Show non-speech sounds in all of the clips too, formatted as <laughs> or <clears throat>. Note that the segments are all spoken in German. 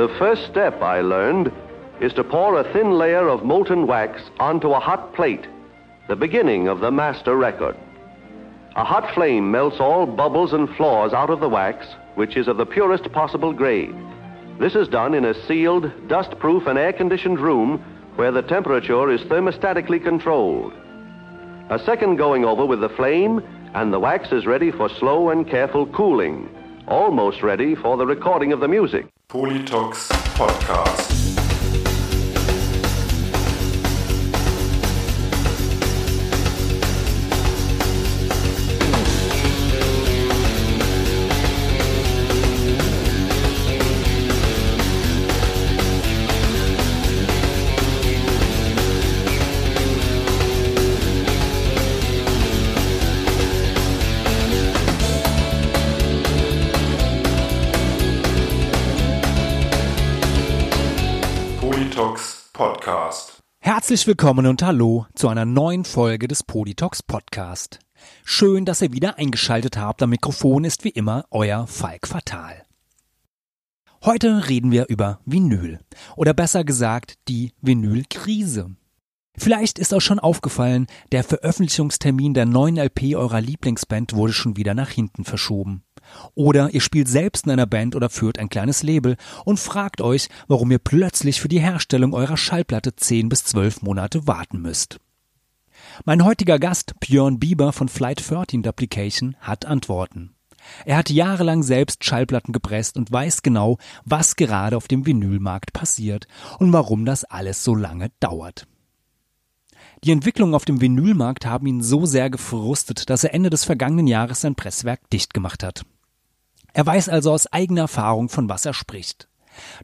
The first step, I learned, is to pour a thin layer of molten wax onto a hot plate, the beginning of the master record. A hot flame melts all bubbles and flaws out of the wax, which is of the purest possible grade. This is done in a sealed, dust-proof and air-conditioned room where the temperature is thermostatically controlled. A second going over with the flame, and the wax is ready for slow and careful cooling, almost ready for the recording of the music. Polytox Podcast. Herzlich willkommen und hallo zu einer neuen Folge des Poditox Podcast. Schön, dass ihr wieder eingeschaltet habt. Am Mikrofon ist wie immer euer Falk Fatal. Heute reden wir über Vinyl. Oder besser gesagt, die Vinylkrise. Vielleicht ist euch schon aufgefallen, der Veröffentlichungstermin der neuen LP eurer Lieblingsband wurde schon wieder nach hinten verschoben. Oder ihr spielt selbst in einer Band oder führt ein kleines Label und fragt euch, warum ihr plötzlich für die Herstellung eurer Schallplatte 10 bis 12 Monate warten müsst. Mein heutiger Gast, Björn Bieber von Flight 13 Duplication, hat Antworten. Er hat jahrelang selbst Schallplatten gepresst und weiß genau, was gerade auf dem Vinylmarkt passiert und warum das alles so lange dauert. Die Entwicklungen auf dem Vinylmarkt haben ihn so sehr gefrustet, dass er Ende des vergangenen Jahres sein Presswerk dicht gemacht hat. Er weiß also aus eigener Erfahrung, von was er spricht.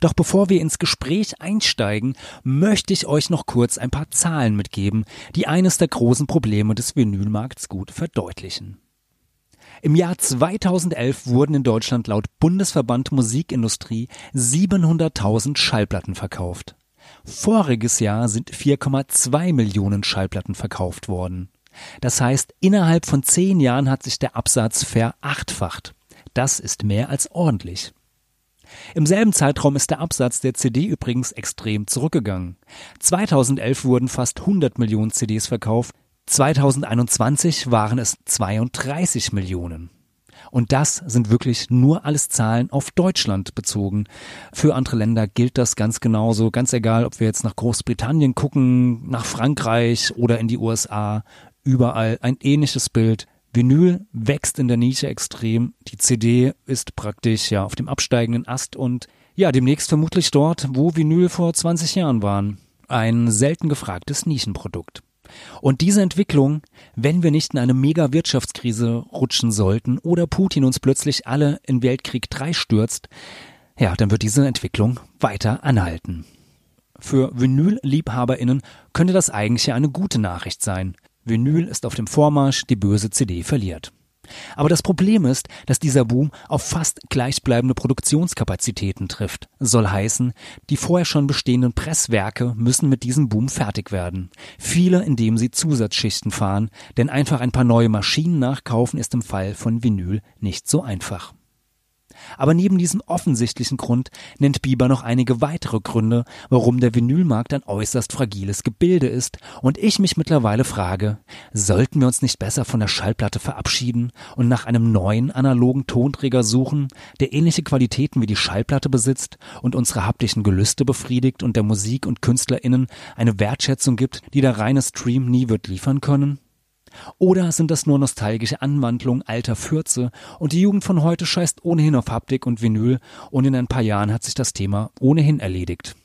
Doch bevor wir ins Gespräch einsteigen, möchte ich euch noch kurz ein paar Zahlen mitgeben, die eines der großen Probleme des Vinylmarkts gut verdeutlichen. Im Jahr 2011 wurden in Deutschland laut Bundesverband Musikindustrie 700.000 Schallplatten verkauft. Voriges Jahr sind 4,2 Millionen Schallplatten verkauft worden. Das heißt, innerhalb von zehn Jahren hat sich der Absatz verachtfacht. Das ist mehr als ordentlich. Im selben Zeitraum ist der Absatz der CD übrigens extrem zurückgegangen. 2011 wurden fast 100 Millionen CDs verkauft, 2021 waren es 32 Millionen. Und das sind wirklich nur alles Zahlen auf Deutschland bezogen. Für andere Länder gilt das ganz genauso, ganz egal, ob wir jetzt nach Großbritannien gucken, nach Frankreich oder in die USA, überall ein ähnliches Bild. Vinyl wächst in der Nische extrem. Die CD ist praktisch ja auf dem absteigenden Ast und ja, demnächst vermutlich dort, wo Vinyl vor 20 Jahren waren. Ein selten gefragtes Nischenprodukt. Und diese Entwicklung, wenn wir nicht in eine Mega-Wirtschaftskrise rutschen sollten oder Putin uns plötzlich alle in Weltkrieg 3 stürzt, ja, dann wird diese Entwicklung weiter anhalten. Für Vinyl-LiebhaberInnen könnte das eigentlich eine gute Nachricht sein. Vinyl ist auf dem Vormarsch, die böse CD verliert. Aber das Problem ist, dass dieser Boom auf fast gleichbleibende Produktionskapazitäten trifft. Soll heißen, die vorher schon bestehenden Presswerke müssen mit diesem Boom fertig werden. Viele, indem sie Zusatzschichten fahren, denn einfach ein paar neue Maschinen nachkaufen ist im Fall von Vinyl nicht so einfach. Aber neben diesem offensichtlichen Grund nennt Bieber noch einige weitere Gründe, warum der Vinylmarkt ein äußerst fragiles Gebilde ist und ich mich mittlerweile frage, sollten wir uns nicht besser von der Schallplatte verabschieden und nach einem neuen analogen Tonträger suchen, der ähnliche Qualitäten wie die Schallplatte besitzt und unsere haptischen Gelüste befriedigt und der Musik und KünstlerInnen eine Wertschätzung gibt, die der reine Stream nie wird liefern können? Oder sind das nur nostalgische Anwandlungen alter Fürze und die Jugend von heute scheißt ohnehin auf Haptik und Vinyl und in ein paar Jahren hat sich das Thema ohnehin erledigt?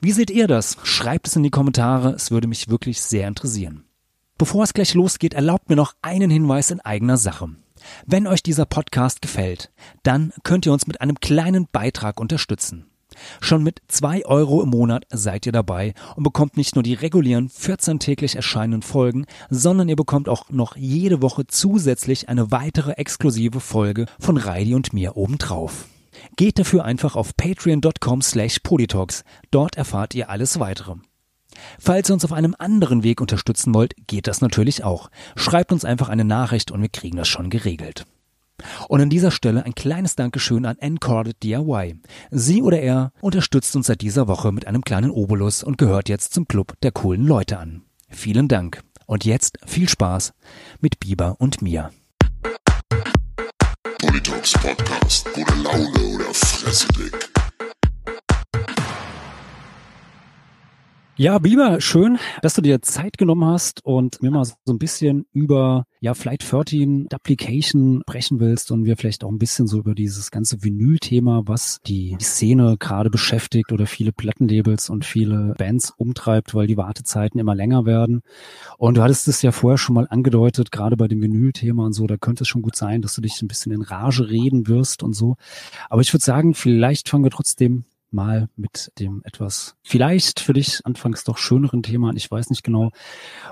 Wie seht ihr das? Schreibt es in die Kommentare, es würde mich wirklich sehr interessieren. Bevor es gleich losgeht, erlaubt mir noch einen Hinweis in eigener Sache. Wenn euch dieser Podcast gefällt, dann könnt ihr uns mit einem kleinen Beitrag unterstützen. Schon mit zwei Euro im Monat seid ihr dabei und bekommt nicht nur die regulären 14 täglich erscheinenden Folgen, sondern ihr bekommt auch noch jede Woche zusätzlich eine weitere exklusive Folge von Reidi und mir obendrauf. Geht dafür einfach auf patreon.com slash polytalks. Dort erfahrt ihr alles weitere. Falls ihr uns auf einem anderen Weg unterstützen wollt, geht das natürlich auch. Schreibt uns einfach eine Nachricht und wir kriegen das schon geregelt. Und an dieser Stelle ein kleines Dankeschön an Encorded DIY. Sie oder er unterstützt uns seit dieser Woche mit einem kleinen Obolus und gehört jetzt zum Club der coolen Leute an. Vielen Dank. Und jetzt viel Spaß mit Biber und mir. Politox Podcast, gute Laune oder fresse dick. Ja, Biber, schön, dass du dir Zeit genommen hast und mir mal so ein bisschen über ja Flight 13 Application sprechen willst und wir vielleicht auch ein bisschen so über dieses ganze Vinyl-Thema, was die Szene gerade beschäftigt oder viele Plattenlabels und viele Bands umtreibt, weil die Wartezeiten immer länger werden. Und du hattest es ja vorher schon mal angedeutet, gerade bei dem Vinyl-Thema und so, da könnte es schon gut sein, dass du dich ein bisschen in Rage reden wirst und so. Aber ich würde sagen, vielleicht fangen wir trotzdem mal mit dem etwas vielleicht für dich anfangs doch schöneren Thema. Ich weiß nicht genau.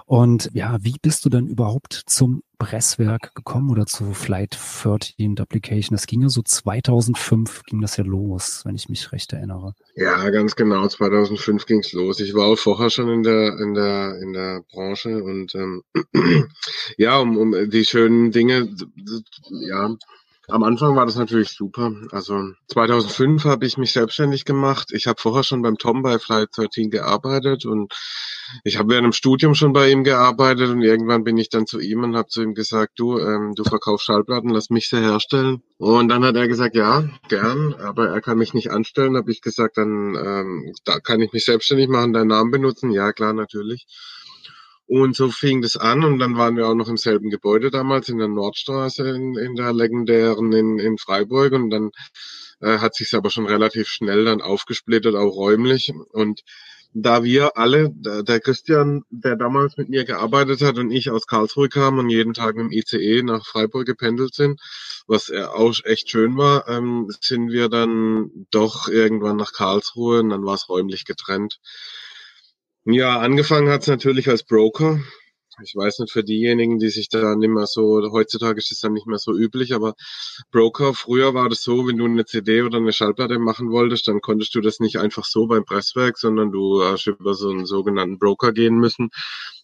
Und ja, wie bist du denn überhaupt zum Presswerk gekommen oder zu Flight 13 Application? Das ging ja so 2005 ging das ja los, wenn ich mich recht erinnere. Ja, ganz genau. 2005 ging's los. Ich war auch vorher schon in der in der in der Branche und ähm, <clears throat> ja, um, um die schönen Dinge, ja, am Anfang war das natürlich super. Also 2005 habe ich mich selbstständig gemacht. Ich habe vorher schon beim Tom bei Flight 13 gearbeitet und ich habe während dem Studium schon bei ihm gearbeitet und irgendwann bin ich dann zu ihm und habe zu ihm gesagt, du, ähm, du verkaufst Schallplatten, lass mich sie herstellen. Und dann hat er gesagt, ja, gern, aber er kann mich nicht anstellen. Habe ich gesagt, dann ähm, da kann ich mich selbstständig machen, deinen Namen benutzen. Ja, klar, natürlich. Und so fing das an und dann waren wir auch noch im selben Gebäude damals in der Nordstraße in, in der legendären in, in Freiburg und dann äh, hat sich aber schon relativ schnell dann aufgesplittet, auch räumlich und da wir alle, der Christian, der damals mit mir gearbeitet hat und ich aus Karlsruhe kam und jeden Tag mit dem ICE nach Freiburg gependelt sind, was auch echt schön war, ähm, sind wir dann doch irgendwann nach Karlsruhe und dann war es räumlich getrennt. Ja, angefangen hat's natürlich als Broker. Ich weiß nicht, für diejenigen, die sich da nicht mehr so, heutzutage ist es dann nicht mehr so üblich, aber Broker, früher war das so, wenn du eine CD oder eine Schallplatte machen wolltest, dann konntest du das nicht einfach so beim Presswerk, sondern du hast über so einen sogenannten Broker gehen müssen.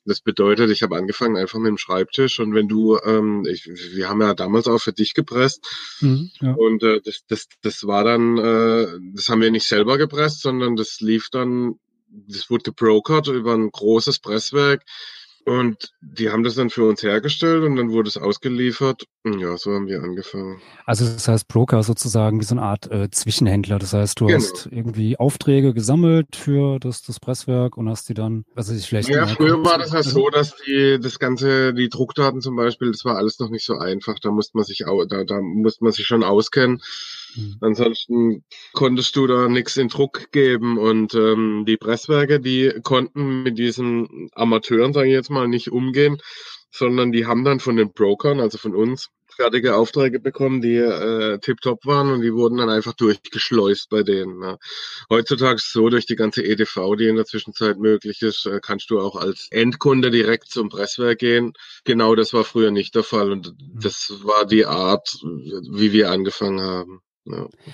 Das bedeutet, ich habe angefangen einfach mit dem Schreibtisch und wenn du, ähm, ich, wir haben ja damals auch für dich gepresst mhm, ja. und äh, das, das, das war dann, äh, das haben wir nicht selber gepresst, sondern das lief dann das wurde gebrokert über ein großes Presswerk. Und die haben das dann für uns hergestellt und dann wurde es ausgeliefert. Ja, so haben wir angefangen. Also das heißt Broker sozusagen wie so eine Art äh, Zwischenhändler. Das heißt, du genau. hast irgendwie Aufträge gesammelt für das, das Presswerk und hast die dann, also ich vielleicht. Ja, früher war das ja so, dass die das ganze, die Druckdaten zum Beispiel, das war alles noch nicht so einfach. Da musste man sich auch, da, da musste man sich schon auskennen. Mhm. Ansonsten konntest du da nichts in Druck geben und ähm, die Presswerke, die konnten mit diesen Amateuren, sage ich jetzt mal, nicht umgehen, sondern die haben dann von den Brokern, also von uns, fertige Aufträge bekommen, die äh, tiptop waren und die wurden dann einfach durchgeschleust bei denen. Ja. Heutzutage so, durch die ganze EDV, die in der Zwischenzeit möglich ist, äh, kannst du auch als Endkunde direkt zum Presswerk gehen. Genau das war früher nicht der Fall und mhm. das war die Art, wie wir angefangen haben. Ja.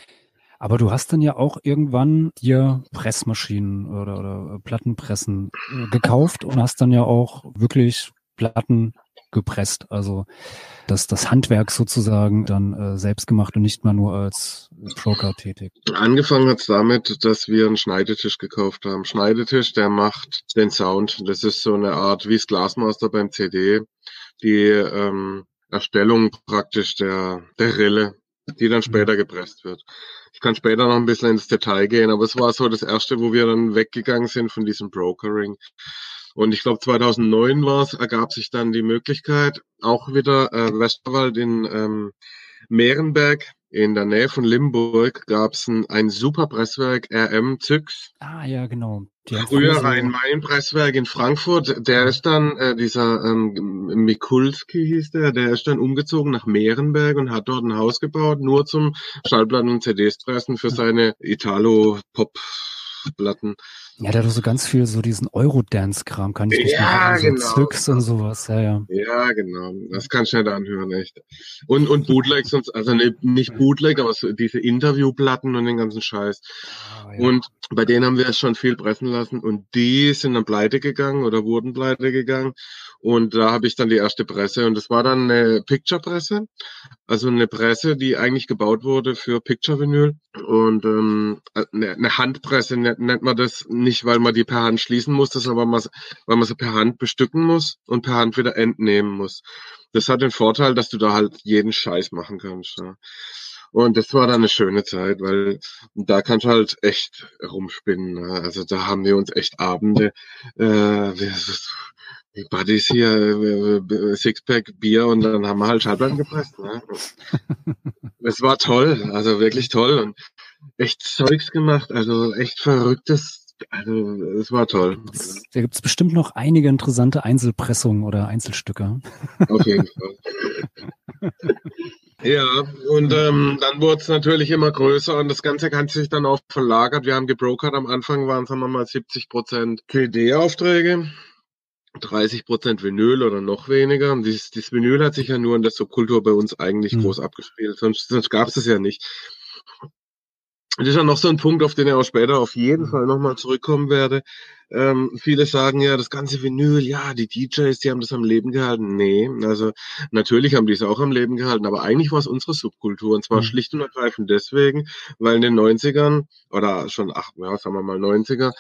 Aber du hast dann ja auch irgendwann dir Pressmaschinen oder, oder Plattenpressen äh, gekauft und hast dann ja auch wirklich Platten gepresst. Also das, das Handwerk sozusagen dann äh, selbst gemacht und nicht mal nur als Broker tätig. Angefangen hat es damit, dass wir einen Schneidetisch gekauft haben. Schneidetisch, der macht den Sound. Das ist so eine Art wie das Glasmaster beim CD. Die ähm, Erstellung praktisch der, der Rille die dann später mhm. gepresst wird. Ich kann später noch ein bisschen ins Detail gehen, aber es war so das erste, wo wir dann weggegangen sind von diesem Brokering. Und ich glaube 2009 war es, ergab sich dann die Möglichkeit, auch wieder äh, Westerwald in ähm, Mehrenberg in der Nähe von Limburg gab es ein, ein super Presswerk RM Zyx. Ah ja, genau. Früher Rhein-Main-Presswerk in Frankfurt, der ist dann, äh, dieser ähm, Mikulski hieß der, der ist dann umgezogen nach Mehrenberg und hat dort ein Haus gebaut, nur zum Schallplatten und CDs pressen für seine Italo-Pop-Platten. Ja, der hat so ganz viel so diesen Eurodance-Kram, kann ich nicht ja, machen. So genau. Zyx und sowas, ja, ja. Ja, genau. Das kann ich nicht anhören, echt. Und, und Bootlegs, also nicht, nicht Bootleg, aber so diese Interviewplatten und den ganzen Scheiß. Oh, ja. Und bei denen haben wir es schon viel pressen lassen und die sind dann pleite gegangen oder wurden pleite gegangen. Und da habe ich dann die erste Presse und das war dann eine Picture-Presse, also eine Presse, die eigentlich gebaut wurde für Picture-Vinyl und ähm, eine Handpresse nennt, nennt man das nicht, weil man die per Hand schließen muss, sondern weil man sie per Hand bestücken muss und per Hand wieder entnehmen muss. Das hat den Vorteil, dass du da halt jeden Scheiß machen kannst. Ja. Und das war dann eine schöne Zeit, weil da kannst du halt echt rumspinnen. Ne? Also da haben wir uns echt Abende, äh, die Buddies hier, äh, Sixpack Bier und dann haben wir halt Schallplatten gepresst. Ne? <laughs> es war toll, also wirklich toll und echt Zeugs gemacht, also echt verrücktes also es war toll. Da gibt es bestimmt noch einige interessante Einzelpressungen oder Einzelstücke. Auf jeden Fall. <laughs> ja, und ähm, dann wurde es natürlich immer größer und das Ganze hat sich dann auch verlagert. Wir haben gebrokert, am Anfang waren es wir mal 70 Prozent CD-Aufträge. 30 Prozent Vinyl oder noch weniger. Und dieses, dieses Vinyl hat sich ja nur in der Subkultur bei uns eigentlich mhm. groß abgespielt. Sonst, sonst gab es es ja nicht. Das ist ja noch so ein Punkt, auf den ich auch später auf jeden mhm. Fall nochmal zurückkommen werde. Ähm, viele sagen ja, das ganze Vinyl, ja, die DJs, die haben das am Leben gehalten. Nee, also natürlich haben die es auch am Leben gehalten, aber eigentlich war es unsere Subkultur und zwar mhm. schlicht und ergreifend deswegen, weil in den 90ern oder schon, ach, ja, sagen wir mal 90er,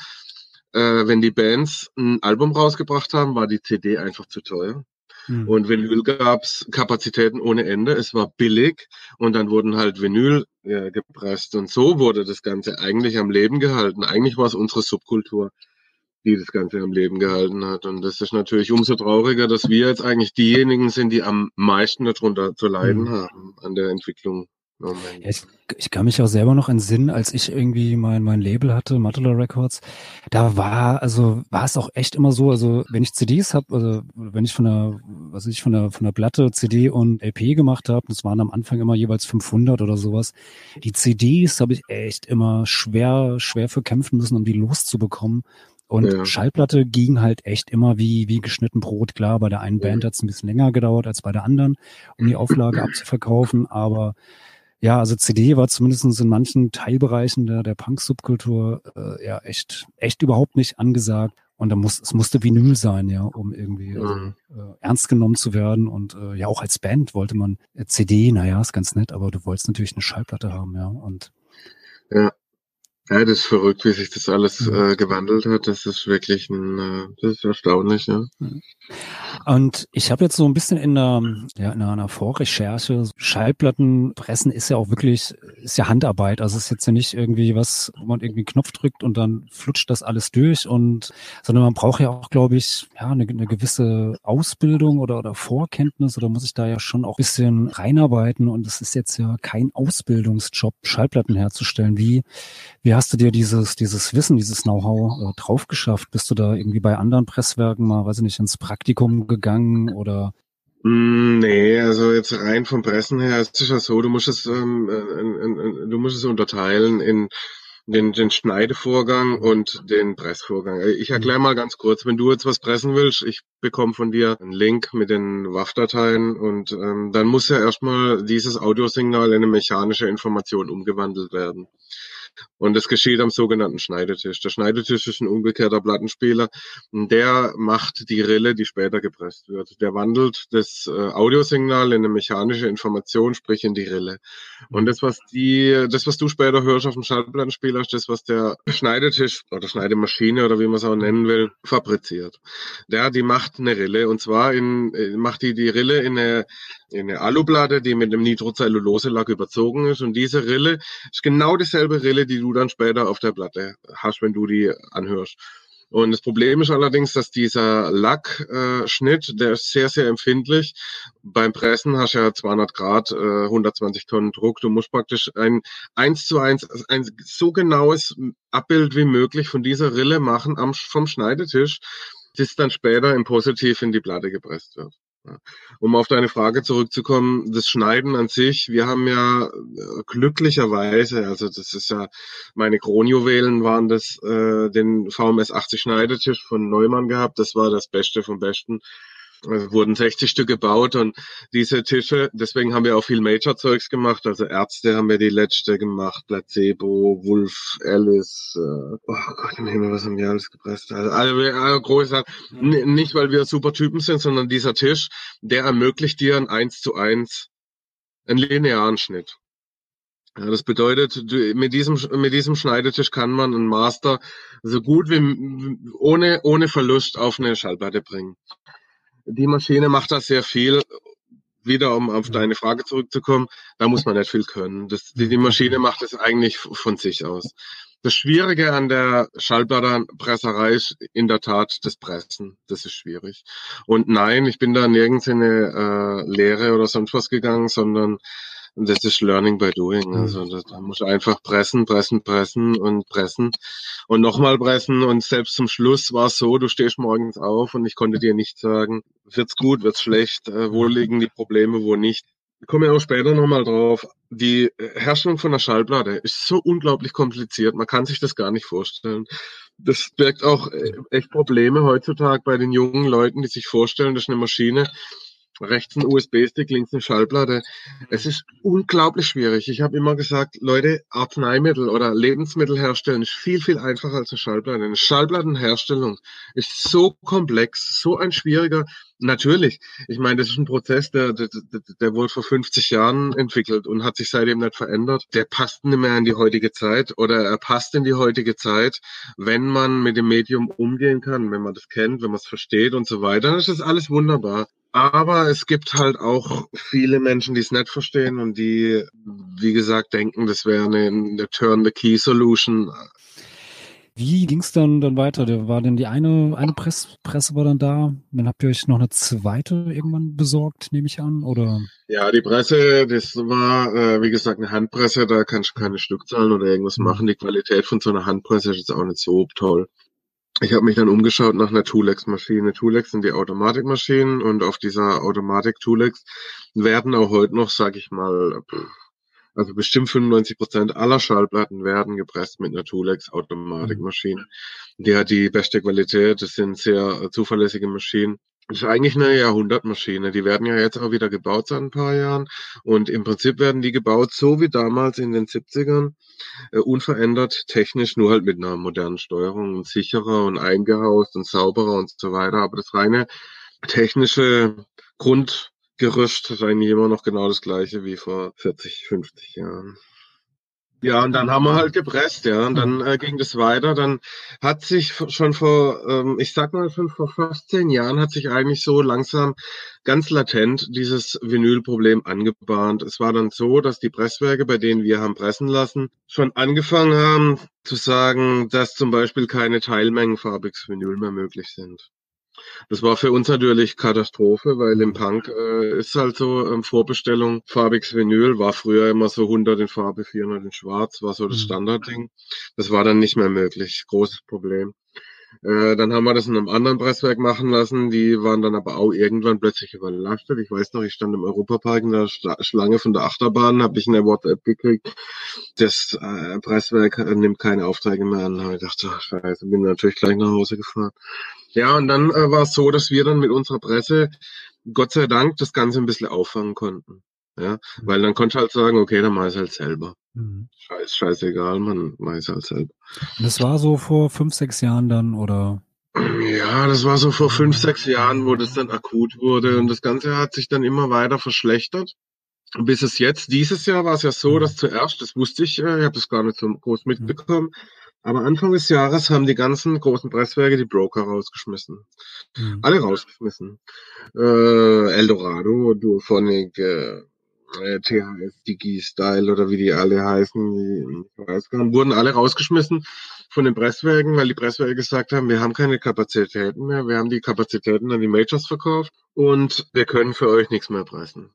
äh, wenn die Bands ein Album rausgebracht haben, war die CD einfach zu teuer. Mhm. Und Vinyl gab's Kapazitäten ohne Ende. Es war billig und dann wurden halt Vinyl ja, gepresst. Und so wurde das Ganze eigentlich am Leben gehalten. Eigentlich war es unsere Subkultur, die das Ganze am Leben gehalten hat. Und das ist natürlich umso trauriger, dass wir jetzt eigentlich diejenigen sind, die am meisten darunter zu leiden mhm. haben an der Entwicklung ja, ich, ich, kann mich auch selber noch entsinnen, als ich irgendwie mein, mein Label hatte, Matula Records, da war, also war es auch echt immer so, also wenn ich CDs habe, also wenn ich von der, was ich von der, von der Platte CD und LP gemacht habe, das waren am Anfang immer jeweils 500 oder sowas, die CDs habe ich echt immer schwer, schwer für kämpfen müssen, um die loszubekommen. Und ja. Schallplatte ging halt echt immer wie, wie geschnitten Brot. Klar, bei der einen Band hat es ein bisschen länger gedauert als bei der anderen, um die Auflage abzuverkaufen, aber ja, also CD war zumindest in manchen Teilbereichen der, der Punk-Subkultur äh, ja echt, echt überhaupt nicht angesagt. Und da muss, es musste Vinyl sein, ja, um irgendwie also, mhm. äh, ernst genommen zu werden. Und äh, ja, auch als Band wollte man äh, CD, naja, ist ganz nett, aber du wolltest natürlich eine Schallplatte haben, ja. Und ja. Ja, das ist verrückt, wie sich das alles mhm. äh, gewandelt hat. Das ist wirklich ein, äh, das ist erstaunlich, ja. Mhm. Und ich habe jetzt so ein bisschen in einer, ja, in einer Vorrecherche, Schallplattenpressen ist ja auch wirklich, ist ja Handarbeit. Also es ist jetzt ja nicht irgendwie was, wo man irgendwie einen Knopf drückt und dann flutscht das alles durch und, sondern man braucht ja auch, glaube ich, ja, eine, eine gewisse Ausbildung oder, oder Vorkenntnis oder muss ich da ja schon auch ein bisschen reinarbeiten und es ist jetzt ja kein Ausbildungsjob, Schallplatten herzustellen. Wie, wie hast du dir dieses, dieses Wissen, dieses Know-how äh, drauf geschafft? Bist du da irgendwie bei anderen Presswerken mal, weiß ich nicht, ins Praktikum gegangen oder? Mm, nee, also jetzt rein vom Pressen her ist es ja so, du musst es, ähm, äh, du musst es unterteilen in den, den Schneidevorgang und den Pressvorgang. Ich erkläre mal ganz kurz, wenn du jetzt was pressen willst, ich bekomme von dir einen Link mit den WAV-Dateien und ähm, dann muss ja erstmal dieses Audiosignal in eine mechanische Information umgewandelt werden. Und das geschieht am sogenannten Schneidetisch. Der Schneidetisch ist ein umgekehrter Plattenspieler. Der macht die Rille, die später gepresst wird. Der wandelt das äh, Audiosignal in eine mechanische Information, sprich in die Rille. Und das, was die, das, was du später hörst auf dem Schallplattenspieler, ist das, was der Schneidetisch oder Schneidemaschine oder wie man es auch nennen will, fabriziert. Der, die macht eine Rille und zwar in, äh, macht die die Rille in eine eine Aluplatte, die mit einem Nitrocellulose-Lack überzogen ist. Und diese Rille ist genau dieselbe Rille, die du dann später auf der Platte hast, wenn du die anhörst. Und das Problem ist allerdings, dass dieser Lackschnitt, äh, der ist sehr, sehr empfindlich. Beim Pressen hast du ja 200 Grad, äh, 120 Tonnen Druck. Du musst praktisch ein eins zu eins, ein so genaues Abbild wie möglich von dieser Rille machen am, vom Schneidetisch, das dann später im Positiv in die Platte gepresst wird. Um auf deine Frage zurückzukommen, das Schneiden an sich, wir haben ja äh, glücklicherweise, also das ist ja, meine Kronjuwelen waren das, äh, den VMS 80 Schneidetisch von Neumann gehabt, das war das Beste vom Besten. Also wurden 60 Stück gebaut und diese Tische, deswegen haben wir auch viel Major-Zeugs gemacht. Also Ärzte haben wir die letzte gemacht, Placebo, Wolf, Alice, äh, oh Gott im Himmel, was haben wir alles gepresst? Also alle, alle große Nicht, weil wir super Typen sind, sondern dieser Tisch, der ermöglicht dir ein 1 zu 1 einen linearen Schnitt. Ja, das bedeutet, du, mit diesem mit diesem Schneidetisch kann man einen Master so gut wie ohne ohne Verlust auf eine Schallplatte bringen. Die Maschine macht das sehr viel. Wieder um auf deine Frage zurückzukommen, da muss man nicht viel können. Das, die, die Maschine macht es eigentlich von sich aus. Das Schwierige an der Schallplattenpresserei ist in der Tat das Pressen. Das ist schwierig. Und nein, ich bin da nirgends in eine äh, Lehre oder sonst was gegangen, sondern und das ist Learning by Doing. Mhm. Also da, da muss einfach pressen, pressen, pressen und pressen und nochmal pressen. Und selbst zum Schluss war es so, du stehst morgens auf und ich konnte dir nicht sagen, wird's gut, wird's schlecht, äh, wo liegen die Probleme, wo nicht. Ich komme ja auch später nochmal drauf. Die Herstellung von der Schallplatte ist so unglaublich kompliziert. Man kann sich das gar nicht vorstellen. Das birgt auch äh, echt Probleme heutzutage bei den jungen Leuten, die sich vorstellen, das ist eine Maschine, rechts ein USB-Stick, links eine Schallplatte. Es ist unglaublich schwierig. Ich habe immer gesagt, Leute, Arzneimittel oder Lebensmittel herstellen ist viel, viel einfacher als eine Schallplatte. Eine Schallplattenherstellung ist so komplex, so ein schwieriger. Natürlich, ich meine, das ist ein Prozess, der, der, der wurde vor 50 Jahren entwickelt und hat sich seitdem nicht verändert. Der passt nicht mehr in die heutige Zeit oder er passt in die heutige Zeit, wenn man mit dem Medium umgehen kann, wenn man das kennt, wenn man es versteht und so weiter. Das ist alles wunderbar. Aber es gibt halt auch viele Menschen, die es nicht verstehen und die, wie gesagt, denken, das wäre eine, eine Turn-the-Key-Solution. Wie ging es dann, dann weiter? Da war denn die eine, eine Press, Presse war dann da. Dann habt ihr euch noch eine zweite irgendwann besorgt, nehme ich an, oder? Ja, die Presse, das war, äh, wie gesagt, eine Handpresse, da kannst du keine Stückzahlen oder irgendwas mhm. machen. Die Qualität von so einer Handpresse ist jetzt auch nicht so toll ich habe mich dann umgeschaut nach einer Tulex-Maschine. Tulex sind die Automatikmaschinen und auf dieser Automatik-Tulex werden auch heute noch, sag ich mal, also bestimmt 95 Prozent aller Schallplatten werden gepresst mit einer Tulex Automatikmaschine. Die hat die beste Qualität, das sind sehr zuverlässige Maschinen. Ist eigentlich eine Jahrhundertmaschine. Die werden ja jetzt auch wieder gebaut seit ein paar Jahren. Und im Prinzip werden die gebaut so wie damals in den 70ern. Äh, unverändert, technisch, nur halt mit einer modernen Steuerung und sicherer und eingehaust und sauberer und so weiter. Aber das reine technische Grundgerüst ist eigentlich immer noch genau das gleiche wie vor 40, 50 Jahren. Ja, und dann haben wir halt gepresst, ja, und dann äh, ging das weiter. Dann hat sich schon vor, ähm, ich sag mal schon vor fast zehn Jahren, hat sich eigentlich so langsam ganz latent dieses Vinylproblem angebahnt. Es war dann so, dass die Presswerke, bei denen wir haben pressen lassen, schon angefangen haben zu sagen, dass zum Beispiel keine Teilmengen farbiges Vinyl mehr möglich sind. Das war für uns natürlich Katastrophe, weil im Punk äh, ist halt so ähm, Vorbestellung farbiges Vinyl, war früher immer so 100 in Farbe, 400 in Schwarz, war so das mhm. Standardding. Das war dann nicht mehr möglich, großes Problem. Äh, dann haben wir das in einem anderen Presswerk machen lassen. Die waren dann aber auch irgendwann plötzlich überlastet. Ich weiß noch, ich stand im Europapark in der Schlange von der Achterbahn, habe ich eine WhatsApp gekriegt. Das äh, Presswerk nimmt keine Aufträge mehr an. Ich dachte, ach, scheiße, bin natürlich gleich nach Hause gefahren. Ja, und dann äh, war es so, dass wir dann mit unserer Presse, Gott sei Dank, das Ganze ein bisschen auffangen konnten. Ja, mhm. weil dann konnte ich halt sagen, okay, dann mach ich halt selber. Mhm. Scheiß, scheißegal, man ich halt selber. Und das war so vor fünf, sechs Jahren dann, oder? Ja, das war so vor fünf, sechs Jahren, wo das dann akut wurde und das Ganze hat sich dann immer weiter verschlechtert. Bis es jetzt, dieses Jahr war es ja so, mhm. dass zuerst, das wusste ich, äh, ich habe das gar nicht so groß mitbekommen, aber Anfang des Jahres haben die ganzen großen Presswerke die Broker rausgeschmissen. Mhm. Alle rausgeschmissen. Äh, Eldorado, Duophonic, äh, äh THS, Digi-Style oder wie die alle heißen, ich weiß gar nicht, wurden alle rausgeschmissen von den Presswerken, weil die Presswerke gesagt haben, wir haben keine Kapazitäten mehr, wir haben die Kapazitäten an die Majors verkauft und wir können für euch nichts mehr pressen.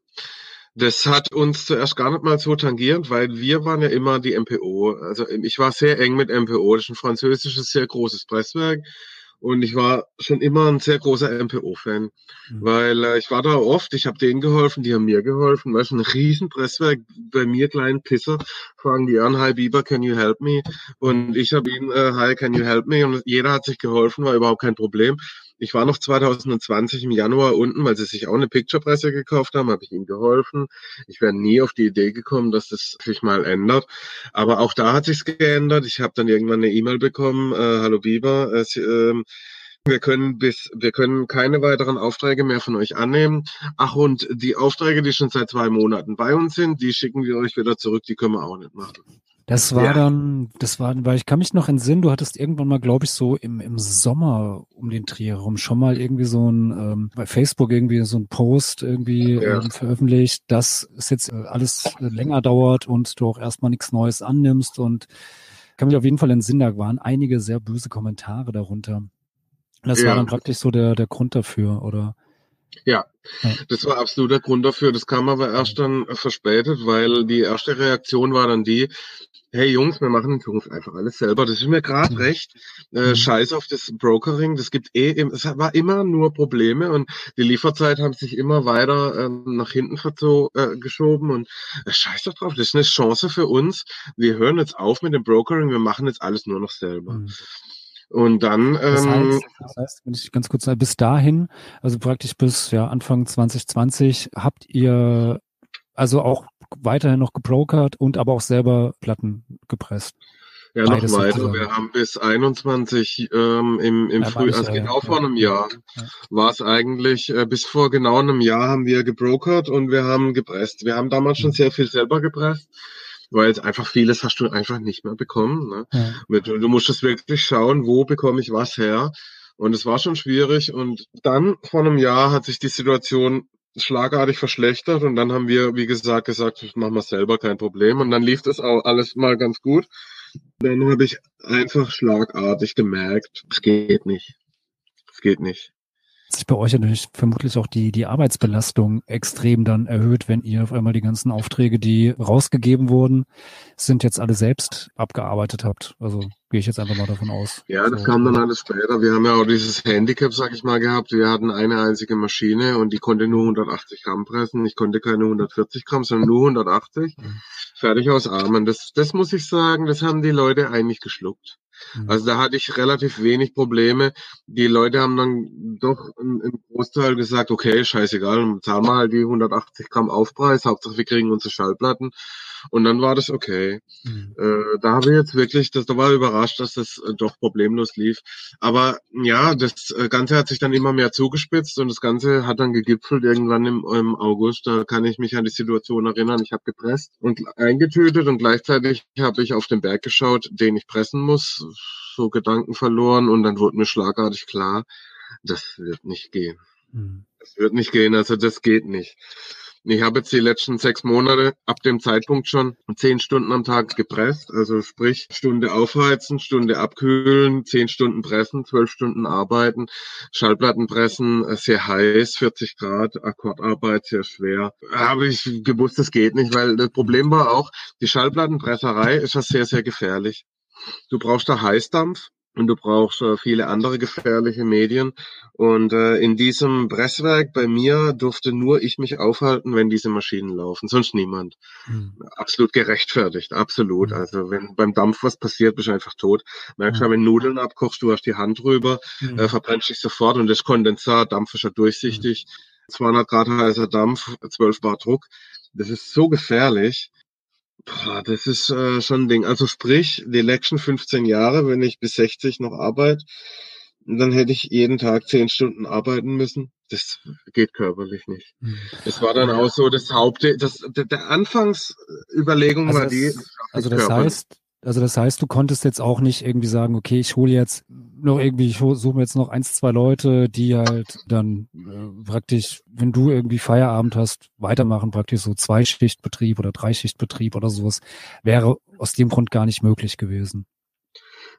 Das hat uns zuerst gar nicht mal so tangiert, weil wir waren ja immer die MPO. Also ich war sehr eng mit MPO. Das ist ein französisches, sehr großes Presswerk. Und ich war schon immer ein sehr großer MPO-Fan, mhm. weil äh, ich war da oft, ich habe denen geholfen, die haben mir geholfen. Weißt du, ein riesen Presswerk, bei mir kleinen Pisser, fragen die an, hi Bieber, can you help me? Und ich habe ihnen, äh, hi, can you help me? Und jeder hat sich geholfen, war überhaupt kein Problem ich war noch 2020 im Januar unten, weil sie sich auch eine Picture-Presse gekauft haben, habe ich ihnen geholfen. Ich wäre nie auf die Idee gekommen, dass das sich mal ändert. Aber auch da hat sich's geändert. Ich habe dann irgendwann eine E-Mail bekommen, äh, hallo Biber, äh, sie, äh, wir können bis, wir können keine weiteren Aufträge mehr von euch annehmen. Ach, und die Aufträge, die schon seit zwei Monaten bei uns sind, die schicken wir euch wieder zurück, die können wir auch nicht machen. Das war Ja. dann, das war, weil ich kann mich noch entsinnen, du hattest irgendwann mal, glaube ich, so im, im Sommer um den Dreh herum schon mal irgendwie so ein, ähm, bei Facebook irgendwie so ein Post irgendwie Ja. ähm, veröffentlicht, dass es jetzt äh, alles länger dauert und du auch erstmal nichts Neues annimmst und kann mich auf jeden Fall entsinnen, da waren einige sehr böse Kommentare darunter. Das Ja. war dann praktisch so der, der Grund dafür, oder? Ja, das war absoluter Grund dafür. Das kam aber erst dann äh, verspätet, weil die erste Reaktion war dann die, hey Jungs, wir machen in Zukunft einfach alles selber. Das ist mir gerade Mhm. recht. Äh, Mhm. Scheiß auf das Brokering. Das gibt eh, es war immer nur Probleme und die Lieferzeit haben sich immer weiter ähm, nach hinten äh, geschoben und äh, scheiß doch drauf. Das ist eine Chance für uns. Wir hören jetzt auf mit dem Brokering. Wir machen jetzt alles nur noch selber. Mhm. Und dann, Das ähm, heißt, das heißt, wenn ich ganz kurz sage, bis dahin, also praktisch bis ja, Anfang 2020, habt ihr also auch weiterhin noch gebrokert und aber auch selber Platten gepresst. Ja, noch Beides weiter. sozusagen. Wir haben bis 21 ähm, im, im Ja, Früh, beides, also genau ja. vor einem Jahr, Ja. war es eigentlich, äh, bis vor genau einem Jahr haben wir gebrokert und wir haben gepresst. Wir haben damals schon Mhm. sehr viel selber gepresst, weil einfach vieles hast du einfach nicht mehr bekommen. Ne? Ja. Du, du musstest wirklich schauen, wo bekomme ich was her. Und es war schon schwierig. Und dann vor einem Jahr hat sich die Situation schlagartig verschlechtert und dann haben wir, wie gesagt, gesagt, das machen wir selber, kein Problem. Und dann lief das auch alles mal ganz gut. Dann habe ich einfach schlagartig gemerkt, es geht nicht. Es geht nicht. Sich bei euch natürlich vermutlich auch die, die Arbeitsbelastung extrem dann erhöht, wenn ihr auf einmal die ganzen Aufträge, die rausgegeben wurden, sind jetzt alle selbst abgearbeitet habt. Also gehe ich jetzt einfach mal davon aus. Ja, das So. kam dann alles später. Wir haben ja auch dieses Handicap, sag ich mal, gehabt. Wir hatten eine einzige Maschine und die konnte nur 180 Gramm pressen. Ich konnte keine 140 Gramm, sondern nur 180. Mhm. Fertig aus Armen. Das, das muss ich sagen, das haben die Leute eigentlich geschluckt. Mhm. Also da hatte ich relativ wenig Probleme. Die Leute haben dann doch im, Großteil gesagt, okay, scheißegal, zahlen wir halt die 180 Gramm Aufpreis, Hauptsache wir kriegen unsere Schallplatten. Und dann war das okay. Mhm. Äh, da habe ich jetzt wirklich, das, da war ich überrascht, dass das äh, doch problemlos lief. Aber ja, das äh, Ganze hat sich dann immer mehr zugespitzt und das Ganze hat dann gegipfelt irgendwann im, im August. Da kann ich mich an die Situation erinnern. Ich habe gepresst und eingetütet und gleichzeitig habe ich auf den Berg geschaut, den ich pressen muss. So Gedanken verloren und dann wurde mir schlagartig klar, das wird nicht gehen. Mhm. Das wird nicht gehen, also das geht nicht. Ich habe jetzt die letzten sechs Monate ab dem Zeitpunkt schon zehn Stunden am Tag gepresst, also sprich Stunde aufheizen, Stunde abkühlen, zehn Stunden pressen, zwölf Stunden arbeiten, Schallplatten pressen, äh, sehr heiß, 40 Grad, Akkordarbeit sehr schwer. Habe ich gewusst, das geht nicht, weil das Problem war auch, die Schallplattenpresserei ist ja sehr, sehr gefährlich. Du brauchst da Heißdampf und du brauchst äh, viele andere gefährliche Medien. Und äh, in diesem Presswerk bei mir durfte nur ich mich aufhalten, wenn diese Maschinen laufen, sonst niemand. Mhm. Absolut gerechtfertigt, absolut. Mhm. Also wenn beim Dampf was passiert, bist du einfach tot. Merkst du, Mhm. wenn Nudeln abkochst, du hast die Hand drüber, Mhm. äh, verbrennst dich sofort und das Kondensat, Dampf ist ja durchsichtig. 200 Grad heißer Dampf, 12 Bar Druck. Das ist so gefährlich. Boah, das ist äh, schon ein Ding. Also sprich, die letzten 15 Jahre, wenn ich bis 60 noch arbeite, dann hätte ich jeden Tag 10 Stunden arbeiten müssen. Das geht körperlich nicht. Mhm. Es war dann auch so das Haupt, das, der, der Anfangsüberlegung Also war das- die, das Also das heißt, also das heißt, du konntest jetzt auch nicht irgendwie sagen, okay, ich hole jetzt noch irgendwie, ich suche mir jetzt noch eins, zwei Leute, die halt dann äh, praktisch, wenn du irgendwie Feierabend hast, weitermachen, praktisch so Zweischichtbetrieb oder Dreischichtbetrieb oder sowas, wäre aus dem Grund gar nicht möglich gewesen.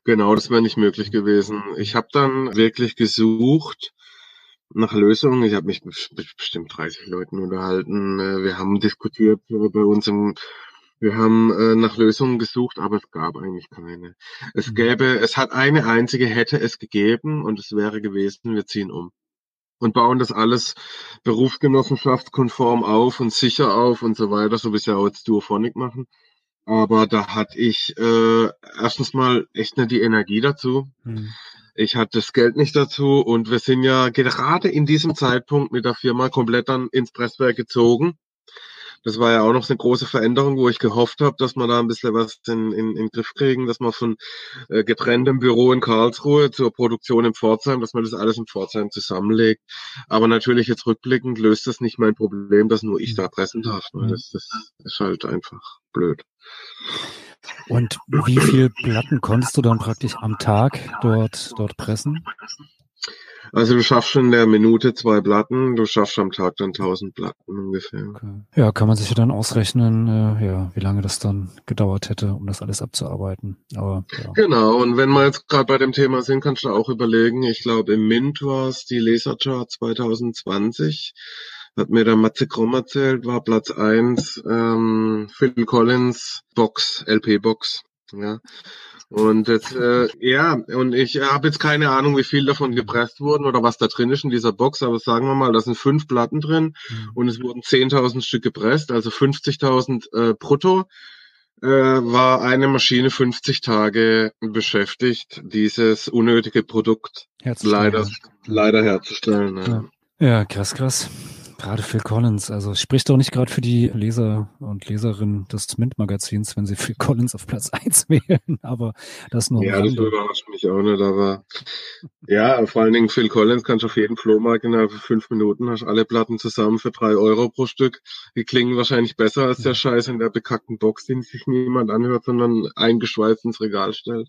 Genau, das wäre nicht möglich gewesen. Ich habe dann wirklich gesucht nach Lösungen. Ich habe mich mit mit bestimmt 30 Leuten unterhalten. Äh, Wir haben diskutiert äh, bei uns im wir haben äh, nach Lösungen gesucht, aber es gab eigentlich keine. Es Mhm. gäbe, es hat eine einzige hätte es gegeben und es wäre gewesen, wir ziehen um und bauen das alles berufsgenossenschaftskonform auf und sicher auf und so weiter, so wie es ja auch jetzt Duophonic machen. Aber da hatte ich äh, erstens mal echt nicht die Energie dazu. Mhm. Ich hatte das Geld nicht dazu und wir sind ja gerade in diesem Zeitpunkt mit der Firma komplett dann ins Presswerk gezogen. Das war ja auch noch eine große Veränderung, wo ich gehofft habe, dass wir da ein bisschen was in, in, in den Griff kriegen, dass wir von äh, getrenntem Büro in Karlsruhe zur Produktion in Pforzheim, dass man das alles in Pforzheim zusammenlegt. Aber natürlich jetzt rückblickend löst das nicht mein Problem, dass nur ich da pressen darf. Ne? Das, das ist halt einfach blöd. Und wie viel Platten konntest du dann praktisch am Tag dort, dort pressen? Also du schaffst schon in der Minute zwei Platten, du schaffst am Tag dann 1000 Platten ungefähr. Okay. Ja, kann man sich ja dann ausrechnen, äh, ja, wie lange das dann gedauert hätte, um das alles abzuarbeiten. Aber ja. Genau, und wenn wir jetzt gerade bei dem Thema sind, kannst du auch überlegen, ich glaube im Mint war es die Laserchart 2020 hat mir der Matze Krumm erzählt, war Platz eins ähm, Phil Collins Box, LP-Box. Ja. Und jetzt, äh, ja, und ich habe jetzt keine Ahnung, wie viel davon gepresst wurden oder was da drin ist in dieser Box, aber sagen wir mal, da sind fünf Platten drin mhm. und es wurden 10.000 Stück gepresst, also 50.000 äh, brutto. Äh, war eine Maschine 50 Tage beschäftigt, dieses unnötige Produkt leider, leider herzustellen. Ja. ja, krass, krass. Gerade Phil Collins, also spricht doch nicht gerade für die Leser und Leserinnen des Mint-Magazins, wenn sie Phil Collins auf Platz 1 <laughs> wählen, aber das nur. Ja, das überrascht mich auch nicht, aber ja, vor allen Dingen Phil Collins kannst du auf jeden Flohmarkt innerhalb von fünf Minuten, hast alle Platten zusammen für drei Euro pro Stück. Die klingen wahrscheinlich besser als der Scheiß in der bekackten Box, den sich niemand anhört, sondern eingeschweißt ins Regal stellt.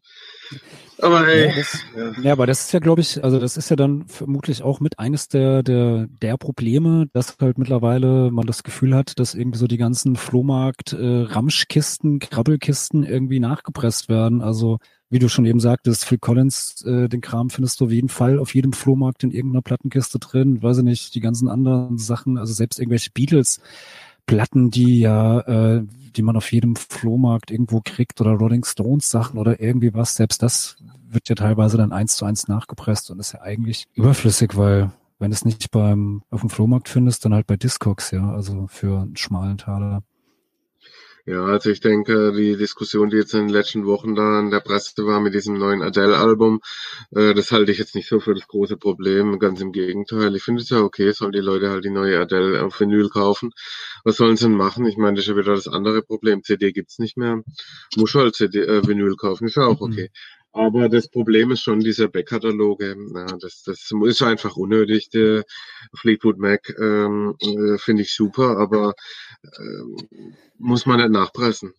Aber hey. Ja, das, ja. ja aber das ist ja, glaube ich, also das ist ja dann vermutlich auch mit eines der, der, der Probleme, dass dass halt mittlerweile man das Gefühl hat, dass irgendwie so die ganzen Flohmarkt äh, Krabbelkisten irgendwie nachgepresst werden. Also wie du schon eben sagtest, Phil Collins, äh, den Kram findest du auf jeden Fall auf jedem Flohmarkt in irgendeiner Plattenkiste drin. Weiß ich nicht, die ganzen anderen Sachen, also selbst irgendwelche Beatles Platten, die ja, äh, die man auf jedem Flohmarkt irgendwo kriegt oder Rolling Stones Sachen oder irgendwie was, selbst das wird ja teilweise dann eins zu eins nachgepresst und ist ja eigentlich überflüssig, weil wenn du es nicht beim, auf dem Flohmarkt findest, dann halt bei Discogs, ja, also für einen schmalen Taler. Ja, also ich denke, die Diskussion, die jetzt in den letzten Wochen da in der Presse war mit diesem neuen Adele-Album, äh, das halte ich jetzt nicht so für das große Problem. Ganz im Gegenteil. Ich finde es ja okay, sollen die Leute halt die neue Adele auf Vinyl kaufen. Was sollen sie denn machen? Ich meine, das ist ja wieder das andere Problem. CD gibt's nicht mehr. Muss halt CD, äh, Vinyl kaufen. Ist ja auch okay. Mhm. Aber das Problem ist schon diese Backkataloge. Ja, das, das ist einfach unnötig. Der Fleetwood Mac ähm, äh, finde ich super, aber ähm, muss man nicht nachpressen.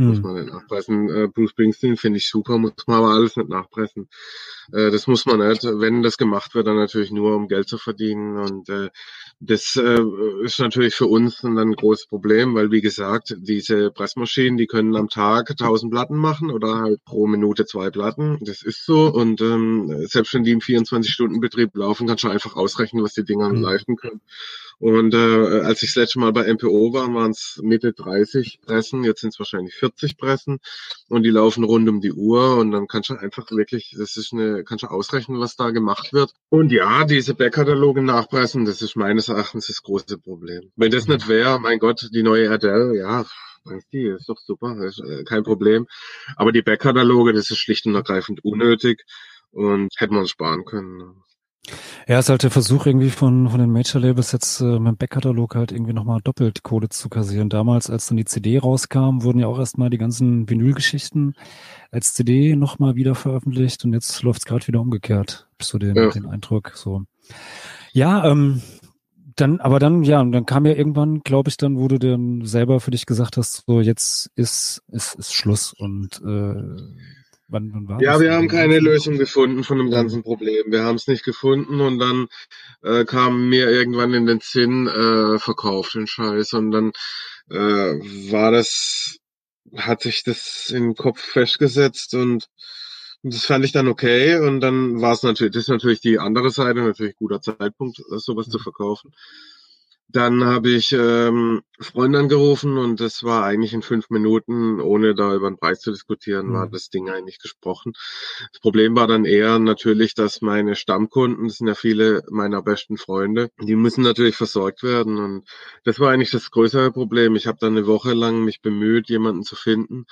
Hm. Muss man nicht nachpressen. Äh, Bruce Springsteen finde ich super, muss man aber alles nicht nachpressen. Äh, das muss man nicht. Wenn das gemacht wird, dann natürlich nur, um Geld zu verdienen. Und äh, das äh, ist natürlich für uns dann ein großes Problem, weil wie gesagt, diese Pressmaschinen, die können am Tag 1000 Platten machen oder halt pro Minute zwei Platten. Das ist so. Und ähm, selbst wenn die im 24-Stunden-Betrieb laufen, kannst du einfach ausrechnen, was die Dinger mhm. leisten können. Und äh, als ich das letzte Mal bei MPO war, waren es Mitte 30 Pressen, jetzt sind es wahrscheinlich 40 Pressen und die laufen rund um die Uhr und dann kannst du einfach wirklich, das ist eine, kannst du ausrechnen, was da gemacht wird. Und ja, diese Backkataloge nachpressen, das ist meines Erachtens das große Problem. Wenn das nicht wäre, mein Gott, die neue Adele, ja, die ist doch super, ist äh, kein Problem. Aber die Backkataloge, das ist schlicht und ergreifend unnötig und hätten wir uns sparen können. Ja, es ist halt der Versuch irgendwie von, von den Major-Labels jetzt äh, mit dem Backkatalog halt irgendwie nochmal doppelt Kohle zu kassieren. Damals, als dann die CD rauskam, wurden ja auch erstmal die ganzen Vinyl-Geschichten als CD nochmal wieder veröffentlicht und jetzt läuft es gerade wieder umgekehrt. So den, ja. den Eindruck. So. Ja, ähm, dann, aber dann, ja, und dann kam ja irgendwann, glaube ich, dann, wo du dann selber für dich gesagt hast, so jetzt ist, ist, ist Schluss und äh, Wann, wann war ja, das? wir haben keine Lösung gefunden von dem ganzen Problem. Wir haben es nicht gefunden und dann äh, kam mir irgendwann in den Sinn, äh, verkauft den Scheiß und dann äh, war das, hat sich das im Kopf festgesetzt und das fand ich dann okay und dann war es natürlich, das ist natürlich die andere Seite, natürlich guter Zeitpunkt, sowas zu verkaufen. Dann habe ich ähm, Freunde angerufen und das war eigentlich in fünf Minuten, ohne da über den Preis zu diskutieren, mhm. war das Ding eigentlich gesprochen. Das Problem war dann eher natürlich, dass meine Stammkunden, das sind ja viele meiner besten Freunde, die müssen natürlich versorgt werden und das war eigentlich das größere Problem. Ich habe dann eine Woche lang mich bemüht, jemanden zu finden,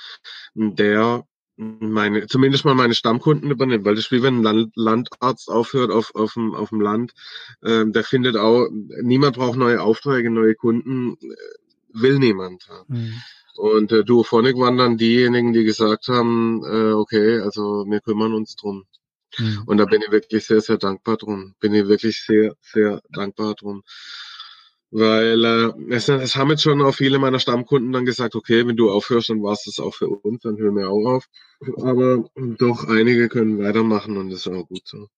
der meine, zumindest mal meine Stammkunden übernimmt, weil das ist wie wenn ein Land, Landarzt aufhört auf, auf, dem, auf dem Land, ähm, der findet auch, niemand braucht neue Aufträge, neue Kunden, äh, will niemand. Ja. Mhm. Und äh, Duophonic waren dann diejenigen, die gesagt haben, äh, okay, also wir kümmern uns drum. Mhm. Und da bin ich wirklich sehr, sehr dankbar drum. Bin ich wirklich sehr, sehr dankbar drum. Weil äh, es, es haben jetzt schon auch viele meiner Stammkunden dann gesagt, okay, wenn du aufhörst, dann war es das auch für uns, dann hören wir auch auf. Aber doch einige können weitermachen und das ist auch gut so.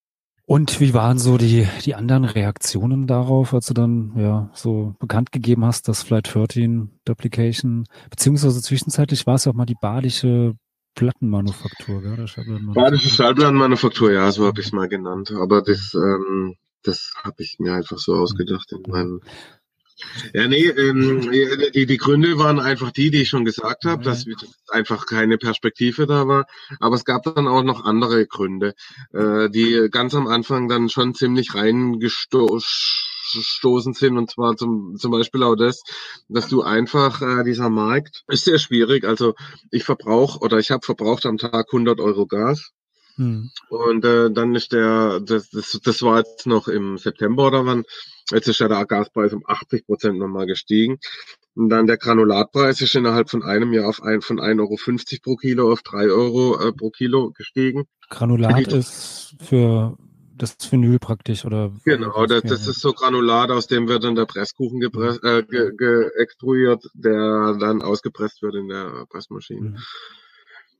Und wie waren so die, die anderen Reaktionen darauf, als du dann ja so bekannt gegeben hast, dass Flight 13 Duplication, beziehungsweise zwischenzeitlich war es ja auch mal die badische Plattenmanufaktur, gell? Badische Schallplattenmanufaktur, ja, so habe ich es mal genannt. Aber das, ähm, das habe ich mir einfach so ausgedacht in meinem ja, nee, ähm, die, die Gründe waren einfach die, die ich schon gesagt habe, dass einfach keine Perspektive da war. Aber es gab dann auch noch andere Gründe, äh, die ganz am Anfang dann schon ziemlich reingestoßen sind. Und zwar zum, zum Beispiel auch das, dass du einfach, äh, dieser Markt ist sehr schwierig. Also ich verbrauche oder ich habe verbraucht am Tag 100 Euro Gas. Hm. Und äh, dann ist der, das, das, das war jetzt noch im September oder wann, jetzt ist ja der Gaspreis um 80 Prozent nochmal gestiegen. Und dann der Granulatpreis ist innerhalb von einem Jahr auf ein, von 1,50 Euro pro Kilo auf 3 Euro äh, pro Kilo gestiegen. Granulat ist für das Vinyl praktisch, oder? Genau, das, das ist so Granulat, aus dem wird dann der Presskuchen gepresst, äh, ge, ge extruiert, der dann ausgepresst wird in der Pressmaschine. Mhm.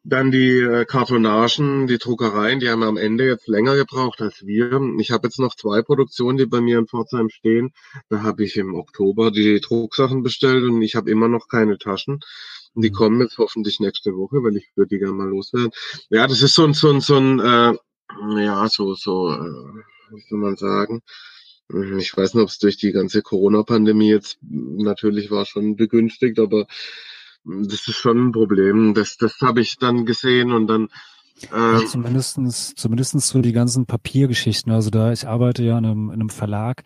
Dann die äh, Kartonagen, die Druckereien, die haben am Ende jetzt länger gebraucht als wir. Ich habe jetzt noch zwei Produktionen, die bei mir in Pforzheim stehen. Da habe ich im Oktober die Drucksachen bestellt und ich habe immer noch keine Taschen. Und die mhm. kommen jetzt hoffentlich nächste Woche, weil ich würde die gerne mal loswerden. Ja, das ist so ein, so ein, so ein äh, ja, so, so, äh, wie soll man sagen, ich weiß nicht, ob es durch die ganze Corona-Pandemie jetzt natürlich war schon begünstigt, aber das ist schon ein Problem. Das, das habe ich dann gesehen und dann äh, also zumindestens, zumindestens so die ganzen Papiergeschichten. Also da, ich arbeite ja in einem, in einem Verlag,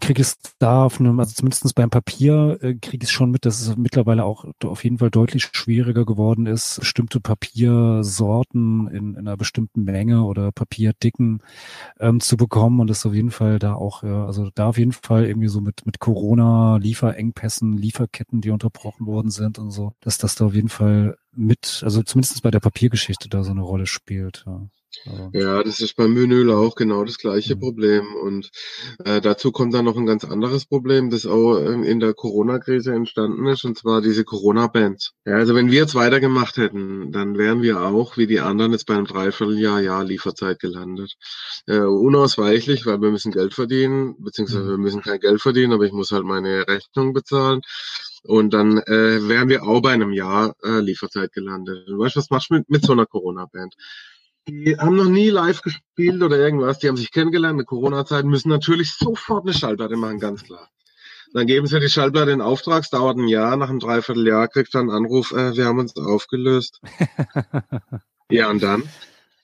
kriege es da auf einem, also zumindest beim Papier äh, kriege ich schon mit, dass es mittlerweile auch auf jeden Fall deutlich schwieriger geworden ist, bestimmte Papiersorten in, in einer bestimmten Menge oder Papierdicken ähm, zu bekommen und das auf jeden Fall da auch, ja, also da auf jeden Fall irgendwie so mit, mit Corona, Lieferengpässen, Lieferketten, die unterbrochen worden sind und so, dass das da auf jeden Fall mit, also zumindest bei der Papiergeschichte da so eine Rolle spielt. Ja. Ja, das ist beim Menüler auch genau das gleiche mhm. Problem. Und äh, dazu kommt dann noch ein ganz anderes Problem, das auch äh, in der Corona-Krise entstanden ist, und zwar diese Corona-Bands. Ja, also wenn wir jetzt weitergemacht hätten, dann wären wir auch, wie die anderen, jetzt bei einem Dreivierteljahr, Jahr Lieferzeit gelandet. Äh, unausweichlich, weil wir müssen Geld verdienen, beziehungsweise wir mhm. müssen kein Geld verdienen, aber ich muss halt meine Rechnung bezahlen. Und dann äh, wären wir auch bei einem Jahr äh, Lieferzeit gelandet. Du weißt, was machst du mit, mit so einer Corona-Band? Die haben noch nie live gespielt oder irgendwas. Die haben sich kennengelernt in Corona-Zeit, müssen natürlich sofort eine Schallplatte machen, ganz klar. Dann geben sie die Schallplatte in Auftrag, es dauert ein Jahr, nach einem Dreivierteljahr kriegt er einen Anruf, äh, wir haben uns aufgelöst. <laughs> ja, und dann?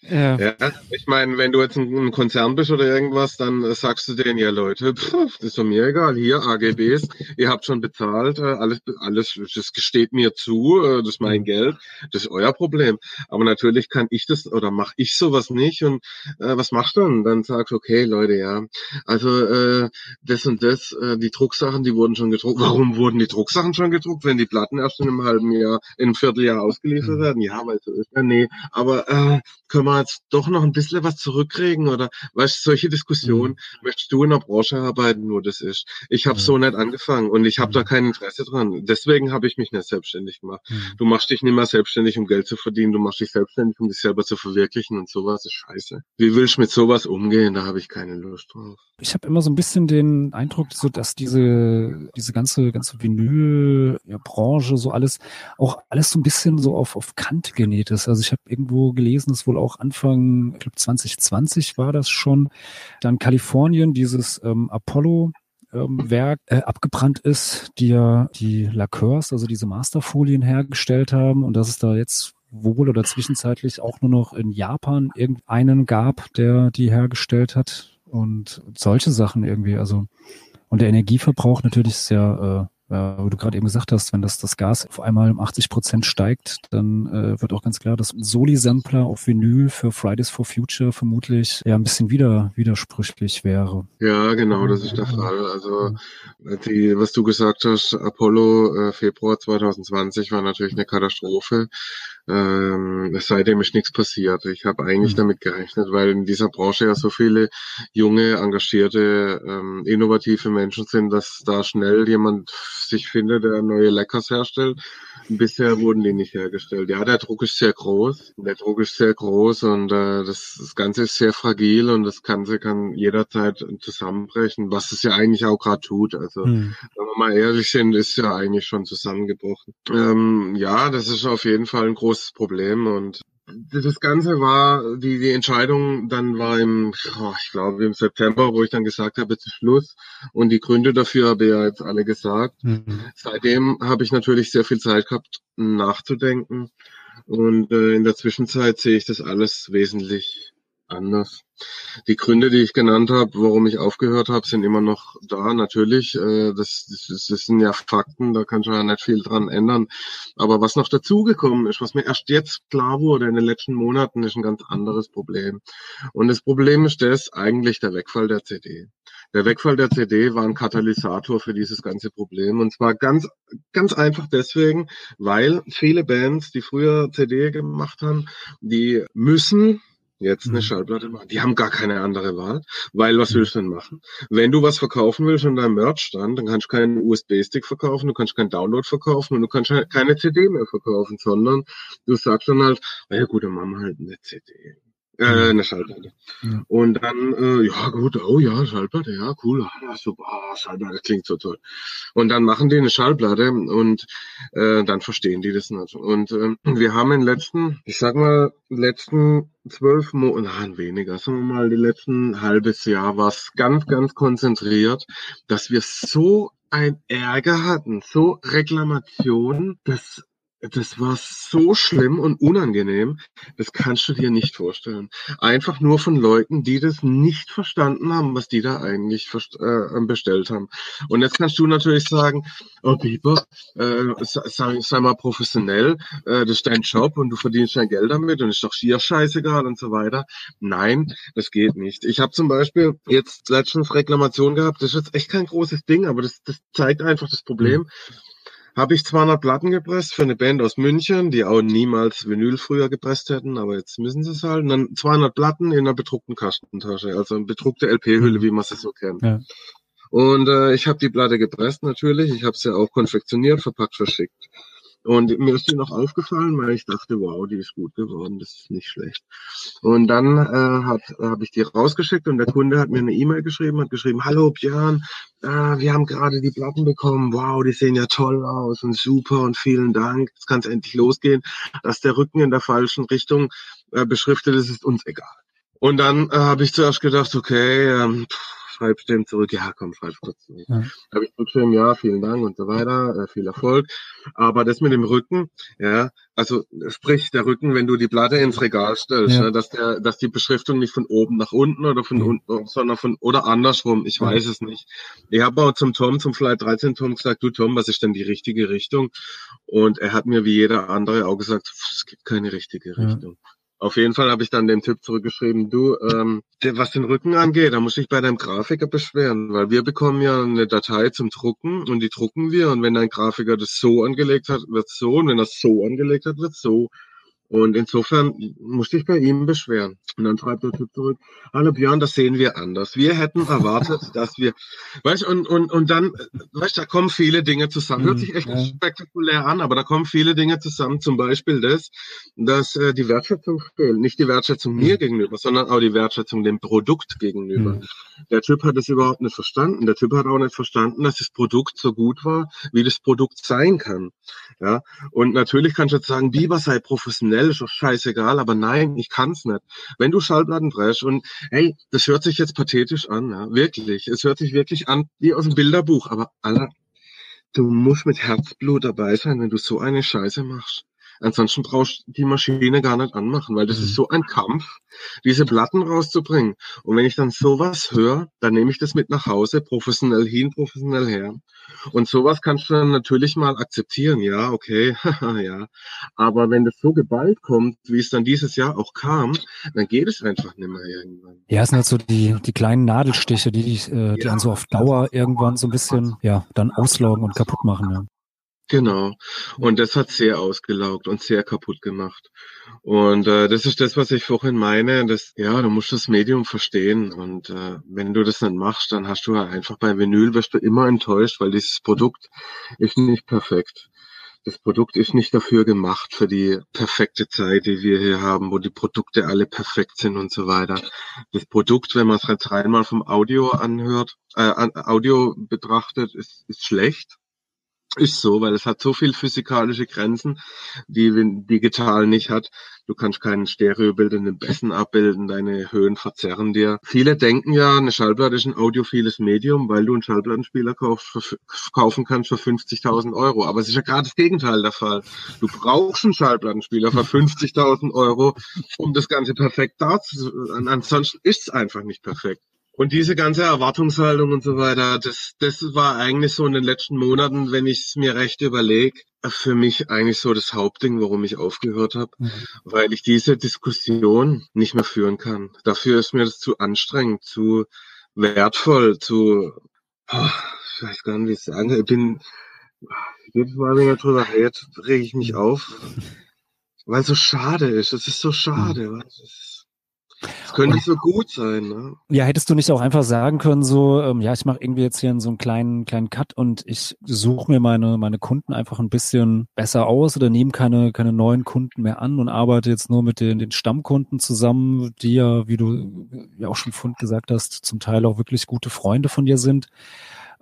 Ja. ja. Ich meine, wenn du jetzt ein, Konzern bist oder irgendwas, dann sagst du denen, ja Leute, <laughs> pff, das ist doch mir egal, hier AGBs, ihr habt schon bezahlt, äh, alles, alles, das gesteht mir zu, äh, das ist mein mhm. Geld, das ist euer Problem. Aber natürlich kann ich das oder mache ich sowas nicht und äh, was machst du dann? Dann sagst du, okay, Leute, ja, also äh, das und das, äh, die Drucksachen, die wurden schon gedruckt. Warum wurden die Drucksachen schon gedruckt, wenn die Platten erst in einem halben Jahr, in einem Vierteljahr ausgeliefert mhm. werden? Ja, weil so ist ja, nee, aber äh, können wir jetzt doch noch ein bisschen was zurückkriegen oder weißt solche Diskussionen mhm. möchtest du in der Branche arbeiten, wo das ist. Ich habe mhm. so nicht angefangen und ich habe mhm. da kein Interesse dran. Deswegen habe ich mich nicht selbstständig gemacht. Mhm. Du machst dich nicht mehr selbstständig, um Geld zu verdienen. Du machst dich selbstständig, um dich selber zu verwirklichen und sowas ist scheiße. Wie willst du mit sowas umgehen? Da habe ich keine Lust drauf. Ich habe immer so ein bisschen den Eindruck, so dass diese diese ganze ganze Vinyl ja, Branche so alles auch alles so ein bisschen so auf auf Kant genäht ist. Also ich habe irgendwo gelesen, es wohl auch Anfang, ich glaube 2020 war das schon, dann Kalifornien dieses ähm, Apollo ähm, Werk äh, abgebrannt ist, die ja die Lacquers, also diese Masterfolien hergestellt haben und dass es da jetzt wohl oder zwischenzeitlich auch nur noch in Japan irgendeinen gab, der die hergestellt hat und solche Sachen irgendwie, also und der Energieverbrauch natürlich sehr, Ja, wo du gerade eben gesagt hast, wenn das, das Gas auf einmal um 80 Prozent steigt, dann äh, wird auch ganz klar, dass Soli-Sampler auf Vinyl für Fridays for Future vermutlich ja ein bisschen wieder widersprüchlich wäre. Ja, genau, das ist der Fall. Also die, was du gesagt hast, Apollo äh, Februar 2020 war natürlich eine Katastrophe. Ähm, seitdem ist nichts passiert. Ich habe eigentlich mhm. damit gerechnet, weil in dieser Branche ja so viele junge, engagierte, ähm, innovative Menschen sind, dass da schnell jemand sich findet, der neue Leckers herstellt. Bisher wurden die nicht hergestellt. Ja, der Druck ist sehr groß. Der Druck ist sehr groß und äh, das, das Ganze ist sehr fragil und das Ganze kann jederzeit zusammenbrechen, was es ja eigentlich auch gerade tut. Also, mhm. wenn wir mal ehrlich sind, ist ja eigentlich schon zusammengebrochen. Ähm, ja, das ist auf jeden Fall ein großes Problem und das Ganze war, die, die Entscheidung dann war im, oh, ich glaube im September, wo ich dann gesagt habe, ist Schluss. Und die Gründe dafür habe ich ja jetzt alle gesagt. Mhm. Seitdem habe ich natürlich sehr viel Zeit gehabt, nachzudenken. Und äh, in der Zwischenzeit sehe ich das alles wesentlich anders. Die Gründe, die ich genannt habe, warum ich aufgehört habe, sind immer noch da. Natürlich, äh, das, das, das sind ja Fakten, da kann schon ja nicht viel dran ändern. Aber was noch dazugekommen ist, was mir erst jetzt klar wurde in den letzten Monaten, ist ein ganz anderes Problem. Und das Problem ist das eigentlich der Wegfall der CD. Der Wegfall der CD war ein Katalysator für dieses ganze Problem. Und zwar ganz, ganz einfach deswegen, weil viele Bands, die früher CD gemacht haben, die müssen jetzt eine mhm. Schallplatte machen. Die haben gar keine andere Wahl, weil was willst du denn machen? Wenn du was verkaufen willst an deinem Merchstand, dann kannst du keinen USB-Stick verkaufen, du kannst keinen Download verkaufen und du kannst keine CD mehr verkaufen, sondern du sagst dann halt, na ja gut, dann machen wir halt eine CD. Äh, eine Schallplatte. Ja. Und dann, äh, ja gut, oh ja, Schallplatte, ja, cool, ah, super, ah, Schallplatte klingt so toll. Und dann machen die eine Schallplatte und äh, dann verstehen die das nicht. Und äh, wir haben in den letzten, ich sag mal, letzten zwölf Monate, nein, weniger, sagen wir mal, die letzten halbes Jahr war es ganz, ganz konzentriert, dass wir so ein Ärger hatten, so Reklamationen, dass das war so schlimm und unangenehm, das kannst du dir nicht vorstellen. Einfach nur von Leuten, die das nicht verstanden haben, was die da eigentlich äh, bestellt haben. Und jetzt kannst du natürlich sagen, oh Bieber, äh, sei, sei, mal professionell, äh, das ist dein Job und du verdienst dein Geld damit und ist doch schier scheißegal und so weiter. Nein, das geht nicht. Ich habe zum Beispiel jetzt letztens Reklamation gehabt, das ist jetzt echt kein großes Ding, aber das, das zeigt einfach das Problem. Mhm habe ich 200 Platten gepresst für eine Band aus München, die auch niemals Vinyl früher gepresst hätten, aber jetzt müssen sie es halt. Und dann 200 Platten in einer bedruckten Kastentasche, also eine bedruckte LP-Hülle, mhm. wie man sie so kennt. Ja. Und äh, ich habe die Platte gepresst natürlich, ich habe sie auch konfektioniert, verpackt, verschickt. Und mir ist die noch aufgefallen, weil ich dachte, wow, die ist gut geworden, das ist nicht schlecht. Und dann äh, habe ich die rausgeschickt und der Kunde hat mir eine E-Mail geschrieben, hat geschrieben, hallo Björn, äh, wir haben gerade die Platten bekommen, wow, die sehen ja toll aus und super und vielen Dank, jetzt kann es endlich losgehen. Dass der Rücken in der falschen Richtung äh, beschriftet ist, ist uns egal. Und dann äh, habe ich zuerst gedacht, okay, ähm, pff, schreibst dem zurück, ja komm, schreib kurz zurück. Ja. Habe ich zurückgeschrieben, ja, vielen Dank und so weiter, äh, viel Erfolg. Aber das mit dem Rücken, ja, also sprich der Rücken, wenn du die Platte ins Regal stellst, ja. ne, dass der, dass die Beschriftung nicht von oben nach unten oder von unten, sondern von oder andersrum, ich weiß ja. es nicht. Ich habe auch zum Tom, zum Flight 13 Tom gesagt, du Tom, was ist denn die richtige Richtung? Und er hat mir wie jeder andere auch gesagt, es gibt keine richtige Richtung. Auf jeden Fall habe ich dann den Tipp zurückgeschrieben, du, ähm, was den Rücken angeht, da muss ich bei deinem Grafiker beschweren, weil wir bekommen ja eine Datei zum Drucken und die drucken wir und wenn dein Grafiker das so angelegt hat, wird so und wenn es so angelegt hat, wird so. Und insofern musste ich bei ihm beschweren. Und dann schreibt der Typ zurück, hallo Björn, das sehen wir anders. Wir hätten erwartet, <laughs> dass wir, weißt und, und, und dann, weißt da kommen viele Dinge zusammen. Hört sich echt ja. spektakulär an, aber da kommen viele Dinge zusammen. Zum Beispiel das, dass äh, die Wertschätzung fehlt. Nicht die Wertschätzung mhm. mir gegenüber, sondern auch die Wertschätzung dem Produkt gegenüber. Mhm. Der Typ hat es überhaupt nicht verstanden. Der Typ hat auch nicht verstanden, dass das Produkt so gut war, wie das Produkt sein kann. Ja, und natürlich kannst du jetzt sagen, Biber sei professionell, ist doch scheißegal, aber nein, ich kann's nicht. Wenn du Schallplatten drehst und hey, das hört sich jetzt pathetisch an, ja, wirklich. Es hört sich wirklich an wie aus dem Bilderbuch, aber Alter, du musst mit Herzblut dabei sein, wenn du so eine Scheiße machst. Ansonsten brauchst du die Maschine gar nicht anmachen, weil das Mhm. ist so ein Kampf, diese Platten rauszubringen. Und wenn ich dann sowas höre, dann nehme ich das mit nach Hause, professionell hin, professionell her. Und sowas kannst du dann natürlich mal akzeptieren, ja, okay, <laughs> ja. Aber wenn das so geballt kommt, wie es dann dieses Jahr auch kam, dann geht es einfach nicht mehr irgendwann. Ja, es sind halt so die, die kleinen Nadelstiche, die, die, äh, die Ja. einen so auf Dauer irgendwann so ein bisschen, ja, dann auslaugen und kaputt machen. Ja. Genau. Und das hat sehr ausgelaugt und sehr kaputt gemacht. Und äh, das ist das, was ich vorhin meine. Das, ja, du musst das Medium verstehen. Und äh, wenn du das nicht machst, dann hast du halt einfach bei Vinyl wirst du immer enttäuscht, weil dieses Produkt ist nicht perfekt. Das Produkt ist nicht dafür gemacht für die perfekte Zeit, die wir hier haben, wo die Produkte alle perfekt sind und so weiter. Das Produkt, wenn man es jetzt rein mal vom Audio anhört, äh, an, Audio betrachtet, ist, ist schlecht. Ist so, weil es hat so viel physikalische Grenzen, die digital nicht hat. Du kannst keinen Stereobild in den Bässen abbilden, deine Höhen verzerren dir. Viele denken ja, eine Schallplatte ist ein audiophiles Medium, weil du einen Schallplattenspieler für, kaufen kannst für 50.000 Euro. Aber es ist ja gerade das Gegenteil der Fall. Du brauchst einen Schallplattenspieler für 50.000 Euro, um das Ganze perfekt darzustellen. Ansonsten ist es einfach nicht perfekt. Und diese ganze Erwartungshaltung und so weiter, das, das war eigentlich so in den letzten Monaten, wenn ich es mir recht überlege, für mich eigentlich so das Hauptding, warum ich aufgehört habe, Mhm. weil ich diese Diskussion nicht mehr führen kann. Dafür ist mir das zu anstrengend, zu wertvoll, zu, oh, ich weiß gar nicht, wie ich sagen. Ich bin, jedes Mal, wenn ich drüber rede, rege ich mich auf, <laughs> weil es so schade ist. Es ist so schade. Mhm. du. Es, es könnte so gut sein, ne? Ja, hättest du nicht auch einfach sagen können, so, ähm, ja, ich mache irgendwie jetzt hier so einen kleinen, kleinen Cut und ich suche mir meine, meine Kunden einfach ein bisschen besser aus oder nehme keine, keine neuen Kunden mehr an und arbeite jetzt nur mit den, den Stammkunden zusammen, die ja, wie du ja auch schon Fund gesagt hast, zum Teil auch wirklich gute Freunde von dir sind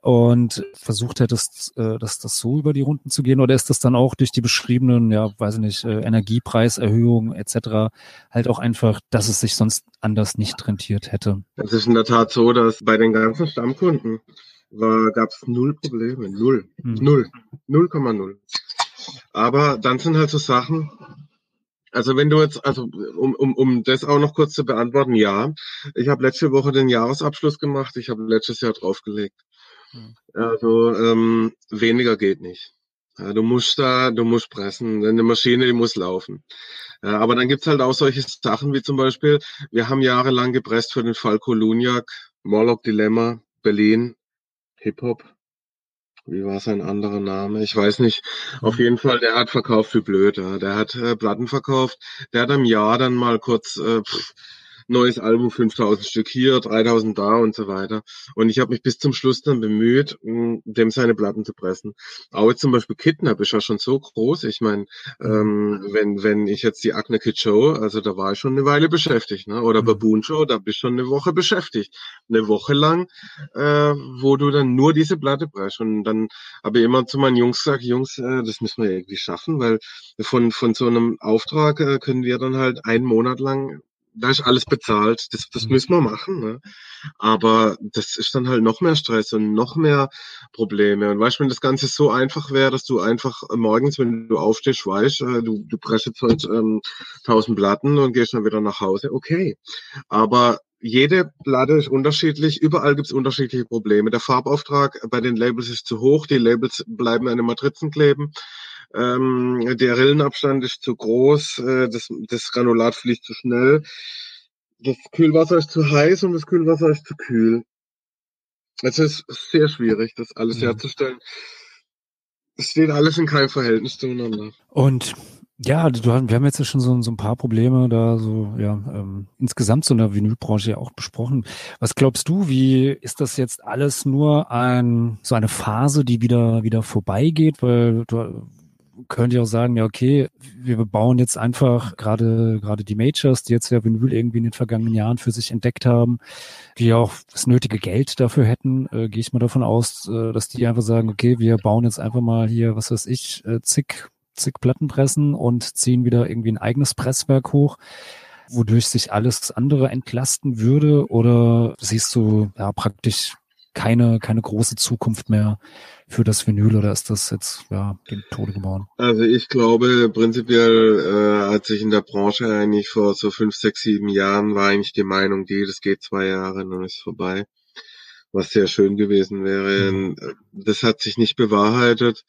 und versucht hättest, äh, das, das so über die Runden zu gehen oder ist das dann auch durch die beschriebenen, ja, weiß ich nicht, äh, Energiepreiserhöhungen etc. halt auch einfach, dass es sich sonst anders nicht rentiert hätte? Es ist in der Tat so, dass bei den ganzen Stammkunden gab es null Probleme. Null. Hm. Null. 0,0. Aber dann sind halt so Sachen, also wenn du jetzt, also um, um, um das auch noch kurz zu beantworten, ja, ich habe letzte Woche den Jahresabschluss gemacht, ich habe letztes Jahr draufgelegt. Hm. Also ähm, weniger geht nicht. Ja, du musst da, du musst pressen, eine Maschine, die muss laufen. Ja, aber dann gibt's halt auch solche Sachen wie zum Beispiel, wir haben jahrelang gepresst für den Fall Koluniak, Morlock Dilemma, Berlin, Hip-Hop. Wie war sein anderer Name? Ich weiß nicht. Auf jeden Fall, der hat verkauft wie blöd. Ja. Der hat äh, Platten verkauft. Der hat im Jahr dann mal kurz äh, pff, neues Album, 5000 Stück hier, 3000 da und so weiter. Und ich habe mich bis zum Schluss dann bemüht, mh, dem seine Platten zu pressen. Auch jetzt zum Beispiel Kidnap ist ja schon so groß. Ich meine, ähm, wenn, wenn ich jetzt die Acne Kid Show, also da war ich schon eine Weile beschäftigt, ne? oder Mhm. Baboon Show, da bist du schon eine Woche beschäftigt. Eine Woche lang, äh, wo du dann nur diese Platte presst. Und dann habe ich immer zu meinen Jungs gesagt, Jungs, äh, das müssen wir irgendwie schaffen, weil von, von so einem Auftrag äh, können wir dann halt einen Monat lang da ist alles bezahlt. Das, das Mhm. müssen wir machen. Ne? Aber das ist dann halt noch mehr Stress und noch mehr Probleme. Und weißt du, wenn das Ganze so einfach wäre, dass du einfach morgens, wenn du aufstehst, weißt, äh, du, du presst jetzt heute ähm, 1000 Platten und gehst dann wieder nach Hause, okay. Aber jede Platte ist unterschiedlich, überall gibt es unterschiedliche Probleme. Der Farbauftrag bei den Labels ist zu hoch, die Labels bleiben an den Matrizen kleben. Ähm, der Rillenabstand ist zu groß, äh, das, das Granulat fließt zu schnell. Das Kühlwasser ist zu heiß und das Kühlwasser ist zu kühl. Es ist sehr schwierig, das alles Ja. herzustellen. Es steht alles in keinem Verhältnis zueinander. Und ja, du, wir haben jetzt ja schon so, so ein paar Probleme da so, ja, ähm, insgesamt so in der Vinylbranche ja auch besprochen. Was glaubst du, wie ist das jetzt alles nur ein, so eine Phase, die wieder, wieder vorbeigeht? Weil du könnt ihr auch sagen, ja, okay, wir bauen jetzt einfach gerade, gerade die Majors, die jetzt ja Vinyl irgendwie in den vergangenen Jahren für sich entdeckt haben, die auch das nötige Geld dafür hätten, äh, gehe ich mal davon aus, äh, dass die einfach sagen, okay, wir bauen jetzt einfach mal hier, was weiß ich, äh, zig zig Plattenpressen und ziehen wieder irgendwie ein eigenes Presswerk hoch, wodurch sich alles andere entlasten würde? Oder siehst du ja praktisch keine, keine große Zukunft mehr für das Vinyl oder ist das jetzt ja dem Tode geboren? Also ich glaube prinzipiell äh, hat sich in der Branche eigentlich vor so fünf, sechs, sieben Jahren war eigentlich die Meinung, die, das geht zwei Jahre, dann ist vorbei. Was sehr schön gewesen wäre. Mhm. Das hat sich nicht bewahrheitet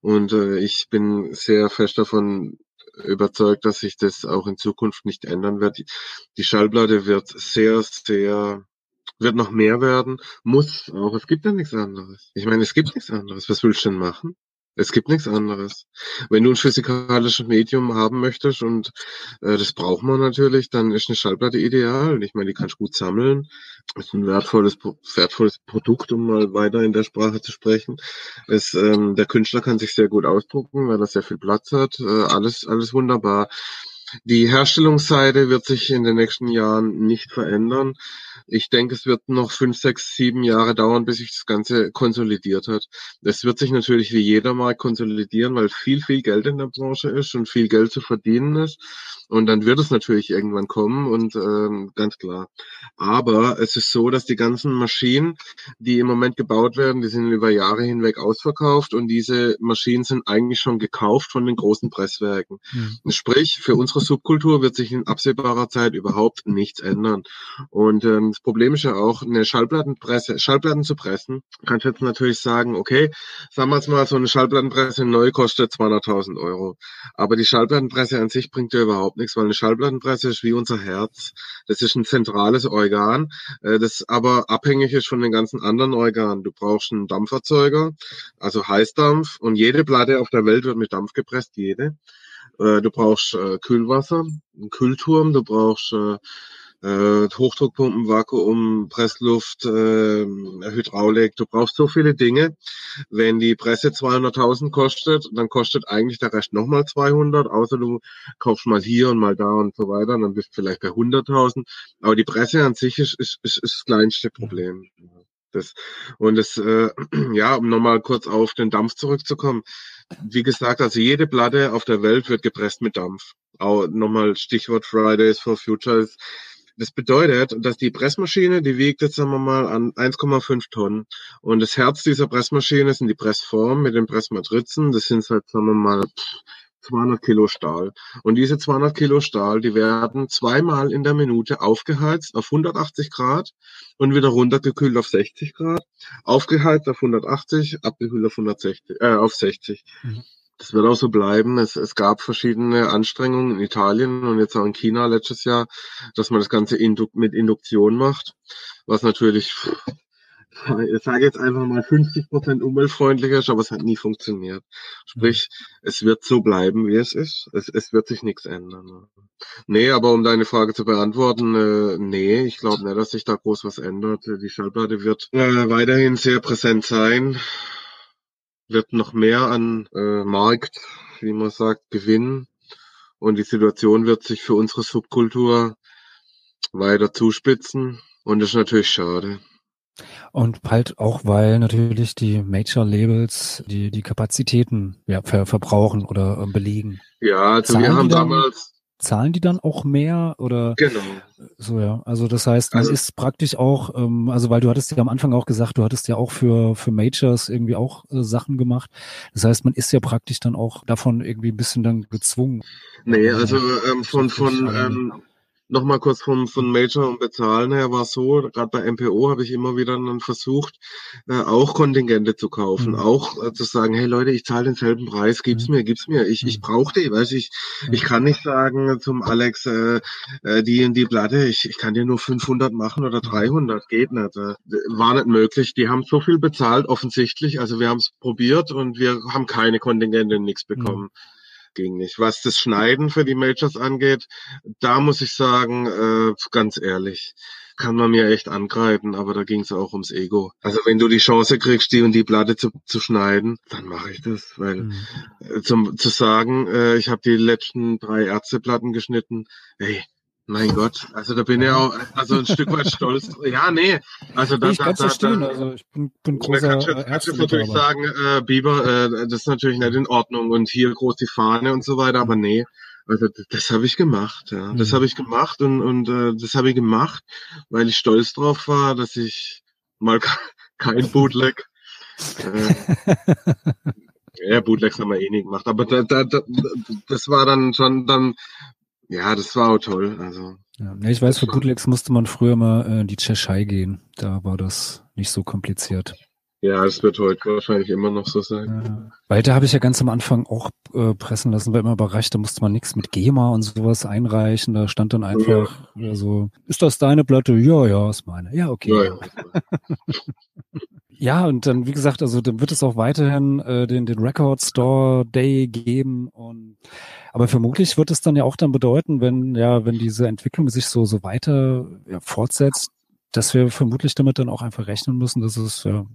und äh, ich bin sehr fest davon überzeugt, dass sich das auch in Zukunft nicht ändern wird. Die, die Schallplatte wird sehr, sehr wird noch mehr werden, muss auch. Es gibt ja nichts anderes. Ich meine, es gibt nichts anderes. Was willst du denn machen? Es gibt nichts anderes. Wenn du ein physikalisches Medium haben möchtest und äh, das braucht man natürlich, dann ist eine Schallplatte ideal. Ich meine, die kannst du gut sammeln. Ist ein wertvolles, wertvolles Produkt, um mal weiter in der Sprache zu sprechen. Es, ähm, der Künstler kann sich sehr gut ausdrucken, weil er sehr viel Platz hat. Äh, alles, alles wunderbar. Die Herstellungsseite wird sich in den nächsten Jahren nicht verändern. Ich denke, es wird noch fünf, sechs, sieben Jahre dauern, bis sich das Ganze konsolidiert hat. Es wird sich natürlich wie jeder Markt konsolidieren, weil viel, viel Geld in der Branche ist und viel Geld zu verdienen ist. Und dann wird es natürlich irgendwann kommen und ähm, ganz klar. Aber es ist so, dass die ganzen Maschinen, die im Moment gebaut werden, die sind über Jahre hinweg ausverkauft und diese Maschinen sind eigentlich schon gekauft von den großen Presswerken. Mhm. Sprich, für unsere Subkultur wird sich in absehbarer Zeit überhaupt nichts ändern. Und ähm, das Problem ist ja auch, eine Schallplattenpresse, Schallplatten zu pressen, kannst jetzt natürlich sagen, okay, sagen wir jetzt mal, so eine Schallplattenpresse neu kostet 200.000 Euro. Aber die Schallplattenpresse an sich bringt ja überhaupt nichts, weil eine Schallplattenpresse ist wie unser Herz. Das ist ein zentrales Organ, äh, das aber abhängig ist von den ganzen anderen Organen. Du brauchst einen Dampferzeuger, also Heißdampf und jede Platte auf der Welt wird mit Dampf gepresst, jede. Äh, du brauchst äh, Kühlwasser, einen Kühlturm, du brauchst äh, Hochdruckpumpen, Vakuum, Pressluft, äh, Hydraulik. Du brauchst so viele Dinge. Wenn die Presse 200.000 kostet, dann kostet eigentlich der Rest nochmal 200, außer du kaufst mal hier und mal da und so weiter, dann bist du vielleicht bei 100.000. Aber die Presse an sich ist, ist, ist, ist das kleinste Problem. Das, und das, äh, <clears throat> ja, um nochmal kurz auf den Dampf zurückzukommen. Wie gesagt, also jede Platte auf der Welt wird gepresst mit Dampf. Auch nochmal Stichwort Fridays for Futures das bedeutet, dass die Pressmaschine, die wiegt jetzt, sagen wir mal, an 1,5 Tonnen. Und das Herz dieser Pressmaschine sind die Pressform mit den Pressmatrizen. Das sind halt, sagen wir mal, 200 Kilo Stahl. Und diese 200 Kilo Stahl, die werden zweimal in der Minute aufgeheizt auf 180 Grad und wieder runtergekühlt auf 60 Grad, aufgeheizt auf 180, abgekühlt auf 160, äh, auf 60. Mhm. Das wird auch so bleiben. Es, es gab verschiedene Anstrengungen in Italien und jetzt auch in China letztes Jahr, dass man das Ganze indu mit Induktion macht, was natürlich, ich sage jetzt einfach mal 50 Prozent umweltfreundlicher ist, aber es hat nie funktioniert. Sprich, es wird so bleiben, wie es ist. Es, es wird sich nichts ändern. Nee, aber um deine Frage zu beantworten, äh, nee, ich glaube nicht, dass sich da groß was ändert. Die Schallplatte wird äh, weiterhin sehr präsent sein wird noch mehr an äh, Markt, wie man sagt, gewinnen. Und die Situation wird sich für unsere Subkultur weiter zuspitzen. Und das ist natürlich schade. Und halt auch, weil natürlich die Major-Labels die, die Kapazitäten ja, ver verbrauchen oder äh, belegen. Ja, also Zahlen wir haben damals zahlen die dann auch mehr oder genau. so ja? Also das heißt man also, ist praktisch auch ähm, also weil du hattest ja am Anfang auch gesagt du hattest ja auch für für Majors irgendwie auch äh, Sachen gemacht. Das heißt man ist ja praktisch dann auch davon irgendwie ein bisschen dann gezwungen. Nee also ähm, von von ähm, Nochmal kurz von, von Major und Bezahlen her war so, gerade bei MPO habe ich immer wieder dann versucht, äh, auch Kontingente zu kaufen, mhm. auch äh, zu sagen, hey Leute, ich zahle denselben Preis, gib's mhm. mir, gib's mir, ich, ich mhm. brauche die, weißt ich, mhm. ich kann nicht sagen zum Alex, äh, äh, die in die Platte, ich, ich kann dir nur 500 machen oder 300, geht nicht, äh, war nicht möglich, die haben so viel bezahlt, offensichtlich, also wir haben es probiert und wir haben keine Kontingente, nichts mhm. bekommen. Mhm ging nicht. Was das Schneiden für die Majors angeht, da muss ich sagen, äh, ganz ehrlich, kann man mir echt angreifen, aber da ging es auch ums Ego. Also wenn du die Chance kriegst, die und die Platte zu, zu schneiden, dann mache ich das, weil mhm. äh, zum, zu sagen, äh, ich habe die letzten drei Ärzteplatten geschnitten, hey, mein Gott, also da bin ich auch also ein Stück weit stolz. Ja, nee, also da, ich da, kann da, verstehen. Da, also ich bin, bin großer kannst, du, kannst du natürlich sagen, äh, Biber, äh, das ist natürlich nicht in Ordnung und hier groß die Fahne und so weiter, aber nee, also das, das habe ich gemacht, ja, das mhm. habe ich gemacht und und äh, das habe ich gemacht, weil ich stolz drauf war, dass ich mal kein Bootleg. äh, <laughs> ja, Bootlegs haben wir eh nie gemacht, aber da, da, da, das war dann schon dann, ja, das war auch toll. Also Ja, ich weiß, für Bootlegs musste man früher mal äh, in die Tschechei gehen. Da war das nicht so kompliziert. Ja, es wird heute wahrscheinlich immer noch so sein. Ja. Weiter habe ich ja ganz am Anfang auch äh, pressen lassen, war immer überrascht, da musste man nichts mit GEMA und sowas einreichen. Da stand dann einfach ja. so, ist das deine Platte? Ja, ja, ist meine. Ja, okay. Ja, ja. <laughs> Ja, und dann, wie gesagt, also dann wird es auch weiterhin äh, den, den Record Store Day geben und aber vermutlich wird es dann ja auch dann bedeuten, wenn, ja, wenn diese Entwicklung sich so, so weiter ja, fortsetzt, dass wir vermutlich damit dann auch einfach rechnen müssen, dass es ja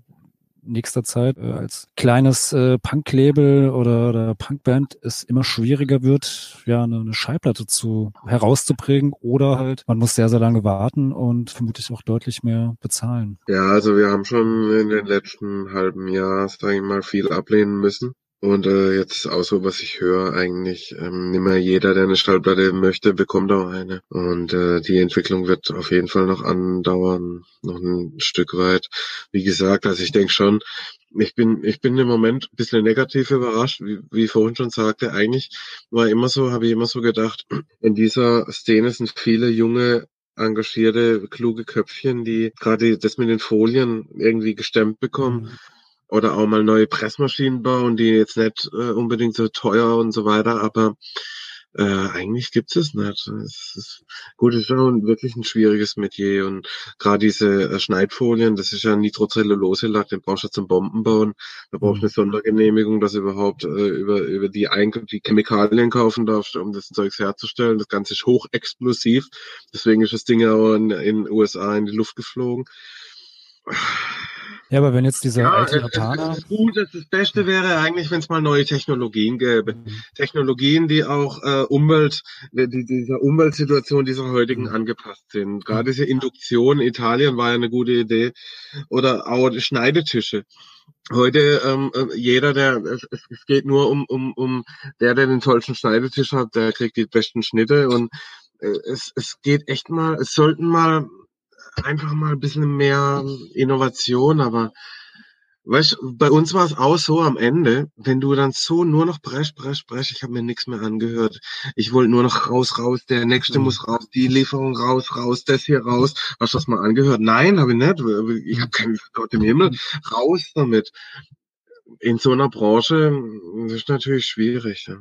nächster Zeit äh, als kleines äh, Punk-Label oder, oder Punkband es immer schwieriger wird, ja, eine, eine Schallplatte zu herauszuprägen oder halt, man muss sehr, sehr lange warten und vermutlich auch deutlich mehr bezahlen. Ja, also wir haben schon in den letzten halben Jahr, sag ich mal, viel ablehnen müssen. Und äh, jetzt auch so, was ich höre, eigentlich ähm, mehr jeder, der eine Schallplatte möchte, bekommt auch eine. Und äh, die Entwicklung wird auf jeden Fall noch andauern, noch ein Stück weit. Wie gesagt, also ich denke schon, ich bin, ich bin im Moment ein bisschen negativ überrascht, wie, wie vorhin schon sagte. Eigentlich war immer so, habe ich immer so gedacht, in dieser Szene sind viele junge engagierte, kluge Köpfchen, die gerade das mit den Folien irgendwie gestemmt bekommen. Mhm. Oder auch mal neue Pressmaschinen bauen, die jetzt nicht äh, unbedingt so teuer und so weiter, aber äh, eigentlich gibt's es nicht. Es ist, gut, es ist schon wirklich ein schwieriges Metier und gerade diese äh, Schneidfolien, das ist ja Nitrocellulose-Lack, den brauchst du zum Bombenbauen. Da brauchst du eine Sondergenehmigung, dass du überhaupt äh, über, über die, Eink die Chemikalien kaufen darfst, um das Zeugs herzustellen. Das Ganze ist hochexplosiv. Deswegen ist das Ding auch in den USA in die Luft geflogen. Ja, aber wenn jetzt dieser Ja, alte es, Japaner, es ist gut. Es- Das Beste wäre eigentlich, wenn es mal neue Technologien gäbe. Technologien, die auch äh, Umwelt, die, die- dieser Umweltsituation dieser heutigen Mhm. angepasst sind. Gerade diese Induktion in Italien war ja eine gute Idee. Oder auch die Schneidetische. Heute ähm, äh, jeder, der es, es es geht nur um, um, um der, der den tollsten Schneidetisch hat, der kriegt die besten Schnitte und äh, es, es geht echt mal, es sollten mal einfach mal ein bisschen mehr Innovation, aber weißt, bei uns war es auch so am Ende, wenn du dann so nur noch brech, brech, brech, ich habe mir nichts mehr angehört. Ich wollte nur noch raus, raus, der nächste Mhm. muss raus, die Lieferung raus, raus, das hier raus. Hast du das mal angehört? Nein, habe ich nicht. Ich habe keinen Gott im Himmel. Raus damit. In so einer Branche das ist natürlich schwierig. Ja.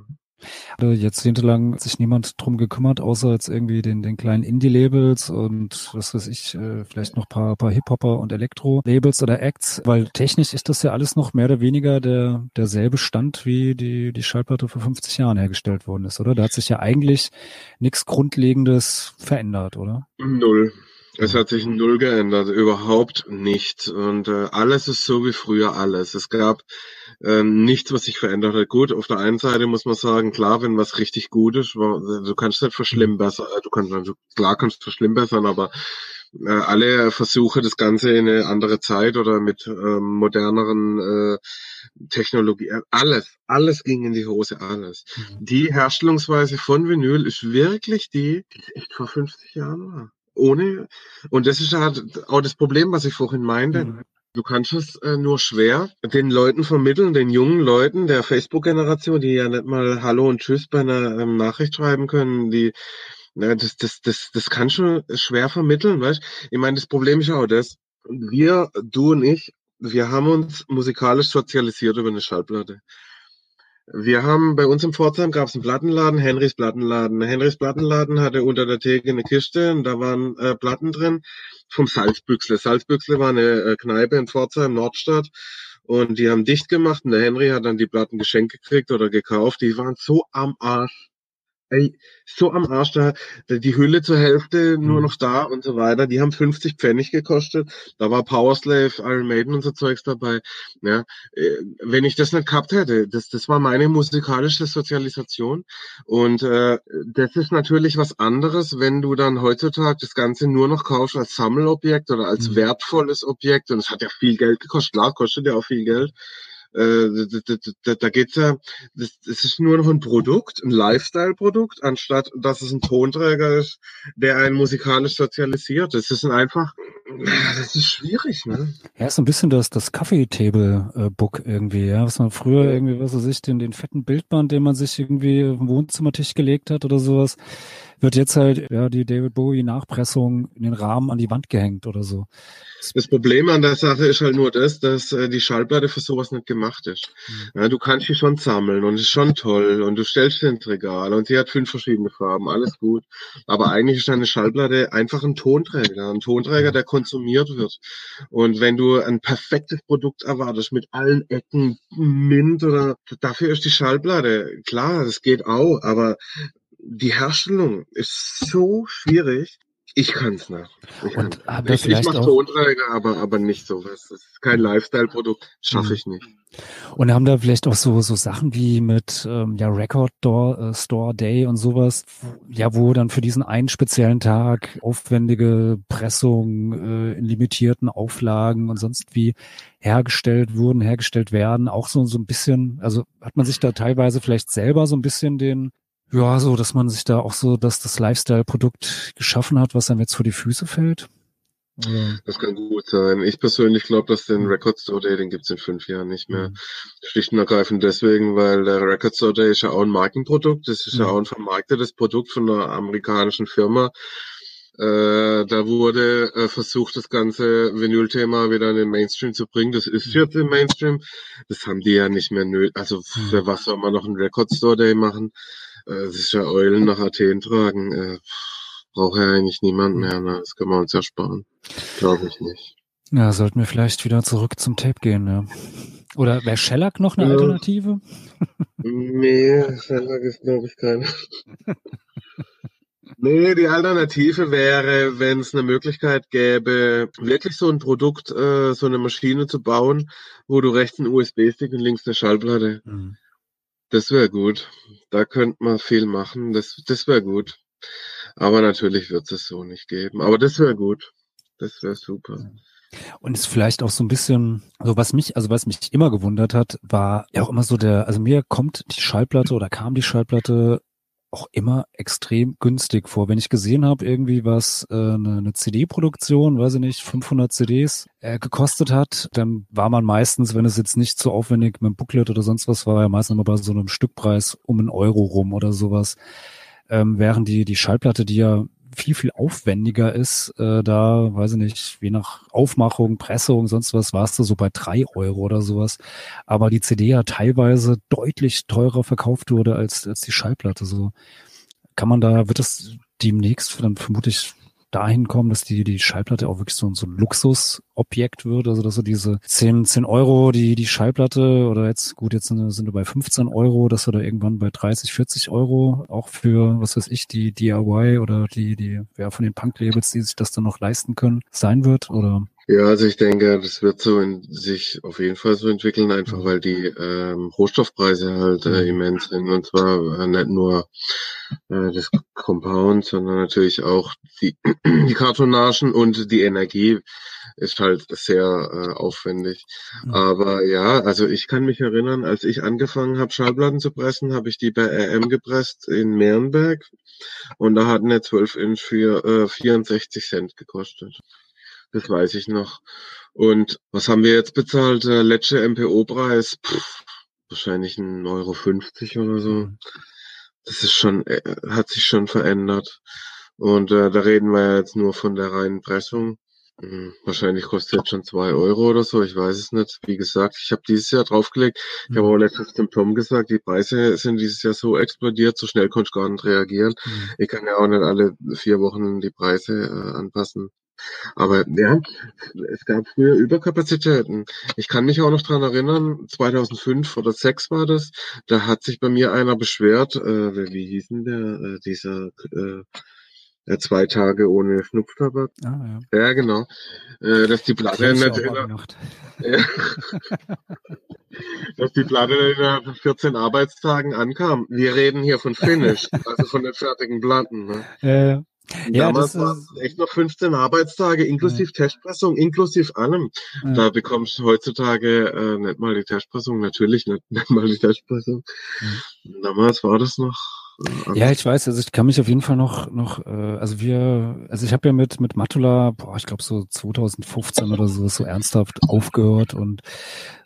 Jahrzehntelang hat sich niemand drum gekümmert, außer jetzt irgendwie den, den kleinen Indie-Labels und was weiß ich, äh, vielleicht noch paar, paar Hip-Hopper und Elektro-Labels oder Acts, weil technisch ist das ja alles noch mehr oder weniger der, derselbe Stand, wie die, die Schallplatte vor 50 Jahren hergestellt worden ist, oder? Da hat sich ja eigentlich nichts Grundlegendes verändert, oder? Null. Es hat sich null geändert, überhaupt nichts. Und äh, alles ist so wie früher alles. Es gab ähm, nichts, was sich verändert hat. Gut, auf der einen Seite muss man sagen, klar, wenn was richtig gut ist, du kannst nicht verschlimmbessern, äh, du kannst also, klar kannst du verschlimmbessern, aber äh, alle Versuche, das Ganze in eine andere Zeit oder mit ähm, moderneren äh, Technologie, äh, alles, alles ging in die Hose, alles. Die Herstellungsweise von Vinyl ist wirklich die, die es echt vor 50 Jahren war. Ohne, und das ist halt auch das Problem, was ich vorhin meinte. Mhm. Du kannst es äh, nur schwer den Leuten vermitteln, den jungen Leuten der Facebook-Generation, die ja nicht mal Hallo und Tschüss bei einer ähm, Nachricht schreiben können, die, na, das, das, das, das kann schon schwer vermitteln, weißt? Ich meine, das Problem ist auch das, wir, du und ich, wir haben uns musikalisch sozialisiert über eine Schallplatte. Wir haben bei uns im Pforzheim gab es einen Plattenladen, Henrys Plattenladen. Henrys Plattenladen hatte unter der Theke eine Kiste und da waren äh, Platten drin vom Salzbüchsle. Salzbüchsle war eine äh, Kneipe in Pforzheim, Nordstadt. Und die haben dicht gemacht und der Henry hat dann die Platten geschenkt gekriegt oder gekauft. Die waren so am Arsch. Ey, so am Arsch da, die Hülle zur Hälfte nur Mhm. noch da und so weiter. Die haben 50 Pfennig gekostet. Da war Powerslave, Iron Maiden und so Zeugs dabei. Ja, äh, wenn ich das nicht gehabt hätte, das, das war meine musikalische Sozialisation. Und äh, das ist natürlich was anderes, wenn du dann heutzutage das Ganze nur noch kaufst als Sammelobjekt oder als Mhm. wertvolles Objekt. Und es hat ja viel Geld gekostet. Klar, kostet ja auch viel Geld. Äh, da, da, geht's ja, das, das ist nur noch ein Produkt, ein Lifestyle-Produkt, anstatt dass es ein Tonträger ist, der einen musikalisch sozialisiert. Das ist ein einfach, Das ist schwierig, ne? Ja, ist ein bisschen das, das Coffee-Table-Book irgendwie, ja, was man früher irgendwie, was weiß ich, den, den fetten Bildband, den man sich irgendwie auf den Wohnzimmertisch gelegt hat oder sowas, wird jetzt halt, ja, die David Bowie-Nachpressung in den Rahmen an die Wand gehängt oder so. Das Problem an der Sache ist halt nur das, dass äh, die Schallplatte für sowas nicht gemacht ist. Mhm. Ja, du kannst die schon sammeln und ist schon toll und du stellst sie ins Regal und sie hat fünf verschiedene Farben, alles gut. Aber eigentlich ist eine Schallplatte einfach ein Tonträger, ein Tonträger, der konsumiert wird. Und wenn du ein perfektes Produkt erwartest mit allen Ecken, Mint oder dafür ist die Schallplatte klar, das geht auch, aber die Herstellung ist so schwierig. Ich kann's nicht. Ich, Und kann's ich, ich mache Tonträger, aber, aber nicht sowas. Das ist kein Lifestyle-Produkt. Schaffe Mhm. ich nicht. Und haben da vielleicht auch so, so Sachen wie mit ähm, ja, Record Store, äh, Store Day und sowas, ja, wo dann für diesen einen speziellen Tag aufwendige Pressungen äh, in limitierten Auflagen und sonst wie hergestellt wurden, hergestellt werden, auch so, so ein bisschen, also hat man sich da teilweise vielleicht selber so ein bisschen den, ja, so, dass man sich da auch so, dass das Lifestyle-Produkt geschaffen hat, was einem jetzt vor die Füße fällt? Das kann gut sein. Ich persönlich glaube, dass den Record Store Day, den gibt's in fünf Jahren nicht mehr. Mhm. Schlicht und ergreifend deswegen, weil der Record Store Day ist ja auch ein Markenprodukt. Das ist ja Mhm. auch ein vermarktetes Produkt von einer amerikanischen Firma. Äh, da wurde äh, versucht, das ganze Vinyl-Thema wieder in den Mainstream zu bringen. Das ist jetzt im Mainstream. Das haben die ja nicht mehr nötig. Also für was soll man noch einen Record Store Day machen? Äh, das ist ja Eulen nach Athen tragen. Äh, braucht ja eigentlich niemand mehr. Ne? Das können wir uns ja sparen. Glaube ich nicht. Ja, sollten wir vielleicht wieder zurück zum Tape gehen, ja. Oder wäre Shellac noch eine Ja. Alternative? Nee, Shellac ist, glaube ich, keine. <laughs> Nee, die Alternative wäre, wenn es eine Möglichkeit gäbe, wirklich so ein Produkt, äh, so eine Maschine zu bauen, wo du rechts einen USB-Stick und links eine Schallplatte. Hm. Das wäre gut. Da könnte man viel machen. Das, das wäre gut. Aber natürlich wird es so nicht geben. Aber das wäre gut. Das wäre super. Und ist vielleicht auch so ein bisschen, also was mich, also was mich immer gewundert hat, war ja auch immer so der, also mir kommt die Schallplatte oder kam die Schallplatte auch immer extrem günstig vor. Wenn ich gesehen habe, irgendwie was äh, eine, eine CD-Produktion, weiß ich nicht, 500 CDs äh, gekostet hat, dann war man meistens, wenn es jetzt nicht so aufwendig mit dem Booklet oder sonst was war, ja meistens immer bei so einem Stückpreis um einen Euro rum oder sowas. Ähm, während die, die Schallplatte, die ja viel, viel aufwendiger ist, äh, da, weiß ich nicht, je nach Aufmachung, Pressung, sonst was, warst du so bei drei Euro oder sowas. Aber die CD ja teilweise deutlich teurer verkauft wurde als, als die Schallplatte. So kann man da, wird es demnächst dann vermutlich dahin kommen, dass die, die Schallplatte auch wirklich so, so ein Luxusobjekt wird, also dass so diese 10, 10 Euro, die, die Schallplatte oder jetzt, gut, jetzt sind, sind wir bei 15 Euro, dass wir da irgendwann bei 30, 40 Euro auch für, was weiß ich, die DIY oder die, die, ja, von den Punk-Labels, die sich das dann noch leisten können, sein wird oder? Ja, also ich denke, das wird so in sich auf jeden Fall so entwickeln, einfach weil die ähm, Rohstoffpreise halt äh, immens sind. Und zwar äh, nicht nur äh, das Compound, sondern natürlich auch die, <clears throat> die Kartonagen und die Energie ist halt sehr äh, aufwendig. Mhm. Aber ja, also ich kann mich erinnern, als ich angefangen habe, Schallplatten zu pressen, habe ich die bei RM gepresst in Mehrenberg. Und da hatten eine 12 Inch für äh, 64 Cent gekostet. Das weiß ich noch. Und was haben wir jetzt bezahlt? Der letzte MPO-Preis? Wahrscheinlich ein Euro 50 oder so. Das ist schon, äh, hat sich schon verändert. Und äh, da reden wir ja jetzt nur von der reinen Pressung. Hm, Wahrscheinlich kostet jetzt schon zwei Euro oder so, ich weiß es nicht. Wie gesagt, ich habe dieses Jahr draufgelegt. Ich habe auch letztens dem Tom gesagt, die Preise sind dieses Jahr so explodiert, so schnell konnte ich gar nicht reagieren. Mhm. Ich kann ja auch nicht alle vier Wochen die Preise äh, anpassen. Aber ja, es gab früher Überkapazitäten. Ich kann mich auch noch dran erinnern, 2005 oder 2006 war das, da hat sich bei mir einer beschwert, äh, wie hieß denn der, äh, dieser äh, zwei Tage ohne Schnupftabak. Ah, ja. Ja, genau. Äh, dass die Platte ich nicht auch mal inner- gemacht. ja. dass die Platte innerhalb von 14 Arbeitstagen ankam. Wir reden hier von Finish, <laughs> also von den fertigen Platten. Ne? Äh, Und Ja, Damals das waren ist- es echt noch 15 Arbeitstage, inklusive Testpressung, inklusive allem. Ja. Da bekommst du heutzutage äh, nicht mal die Testpressung, natürlich nicht, <laughs> nicht mal die Testpressung. Damals war das noch Äh, Ja, ich weiß, also ich kann mich auf jeden Fall noch, noch, äh, also wir, also ich habe ja mit mit Matula, boah, ich glaube so 2015 oder so, so ernsthaft aufgehört und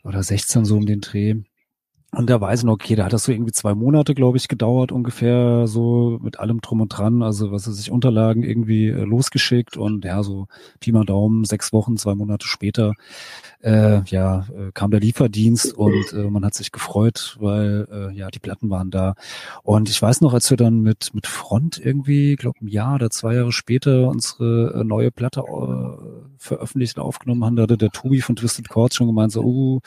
oder 16 so um den Dreh. Und da weiß ich noch, okay, da hat das so irgendwie zwei Monate, glaube ich, gedauert ungefähr, so mit allem drum und dran. Also was er sich Unterlagen irgendwie äh, losgeschickt und ja, so Pi mal Daumen, sechs Wochen, zwei Monate später, äh, ja, äh, kam der Lieferdienst und äh, man hat sich gefreut, weil äh, ja, die Platten waren da. Und ich weiß noch, als wir dann mit, mit Front irgendwie, glaube ein Jahr oder zwei Jahre später unsere äh, neue Platte äh, veröffentlicht und aufgenommen haben, da hatte der Tobi von Twisted Chords schon gemeint, so, uh,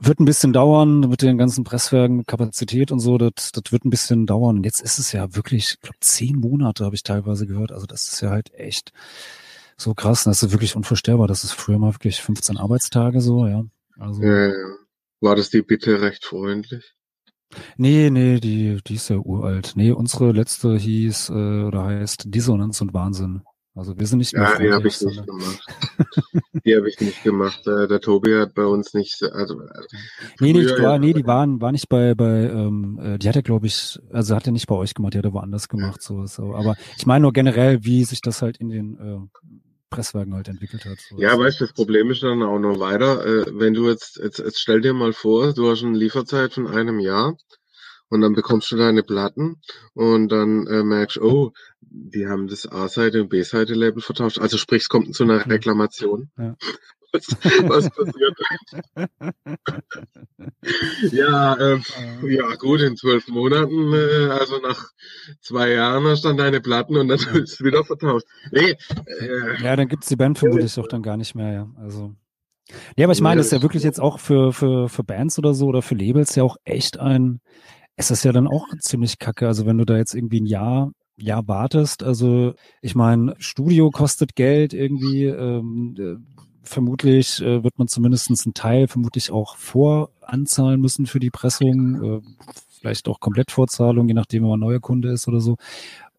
wird ein bisschen dauern mit den ganzen Presswerken, Kapazität und so, das, das wird ein bisschen dauern. Und jetzt ist es ja wirklich, ich glaube, zehn Monate habe ich teilweise gehört. Also das ist ja halt echt so krass. Das ist wirklich unvorstellbar. Das ist früher mal wirklich 15 Arbeitstage so, ja. Also, ja, ja. War das die Bitte recht freundlich? nee, nee, die, die ist ja uralt. Nee, unsere letzte hieß äh, oder heißt Dissonanz und Wahnsinn. Also wir sind nicht mehr Ja, die habe ich nicht gemacht. die habe ich nicht gemacht. Äh, der Tobi hat bei uns nicht, so- also äh, Nee, nee, war, nee, die waren, war nicht bei, bei, ähm, äh, die hat er, glaube ich, also hat er nicht bei euch gemacht, die hat er woanders gemacht, so, so. Aber ich meine nur generell, wie sich das halt in den äh, Presswerken halt entwickelt hat. So. Ja, weißt du, das Problem ist dann auch noch weiter. Äh, wenn du jetzt, jetzt, jetzt stell dir mal vor, du hast eine Lieferzeit von einem Jahr und dann bekommst du deine Platten und dann äh, merkst du, oh, die haben das A-Seite und B-Seite-Label vertauscht. Also sprich, es kommt zu einer Mhm. Reklamation. Ja. <laughs> Was, was passiert? <laughs> ja, Äh, ja, gut, in zwölf Monaten, äh, also nach zwei Jahren hast du dann deine Platten und dann ist es wieder vertauscht. Nee, äh, ja, dann gibt's die Band vermutlich auch dann gar nicht mehr, ja. Also. Ja, aber ich meine, das ist ja wirklich jetzt auch für, für, für Bands oder so oder für Labels ja auch echt ein, es ist ja dann auch ziemlich kacke. Also wenn du da jetzt irgendwie ein Jahr, Jahr wartest, also ich meine, Studio kostet Geld irgendwie, ähm, äh, vermutlich äh, wird man zumindest einen Teil vermutlich auch voranzahlen müssen für die Pressung, äh, vielleicht auch Komplettvorzahlung, je nachdem, wenn man neuer Kunde ist oder so.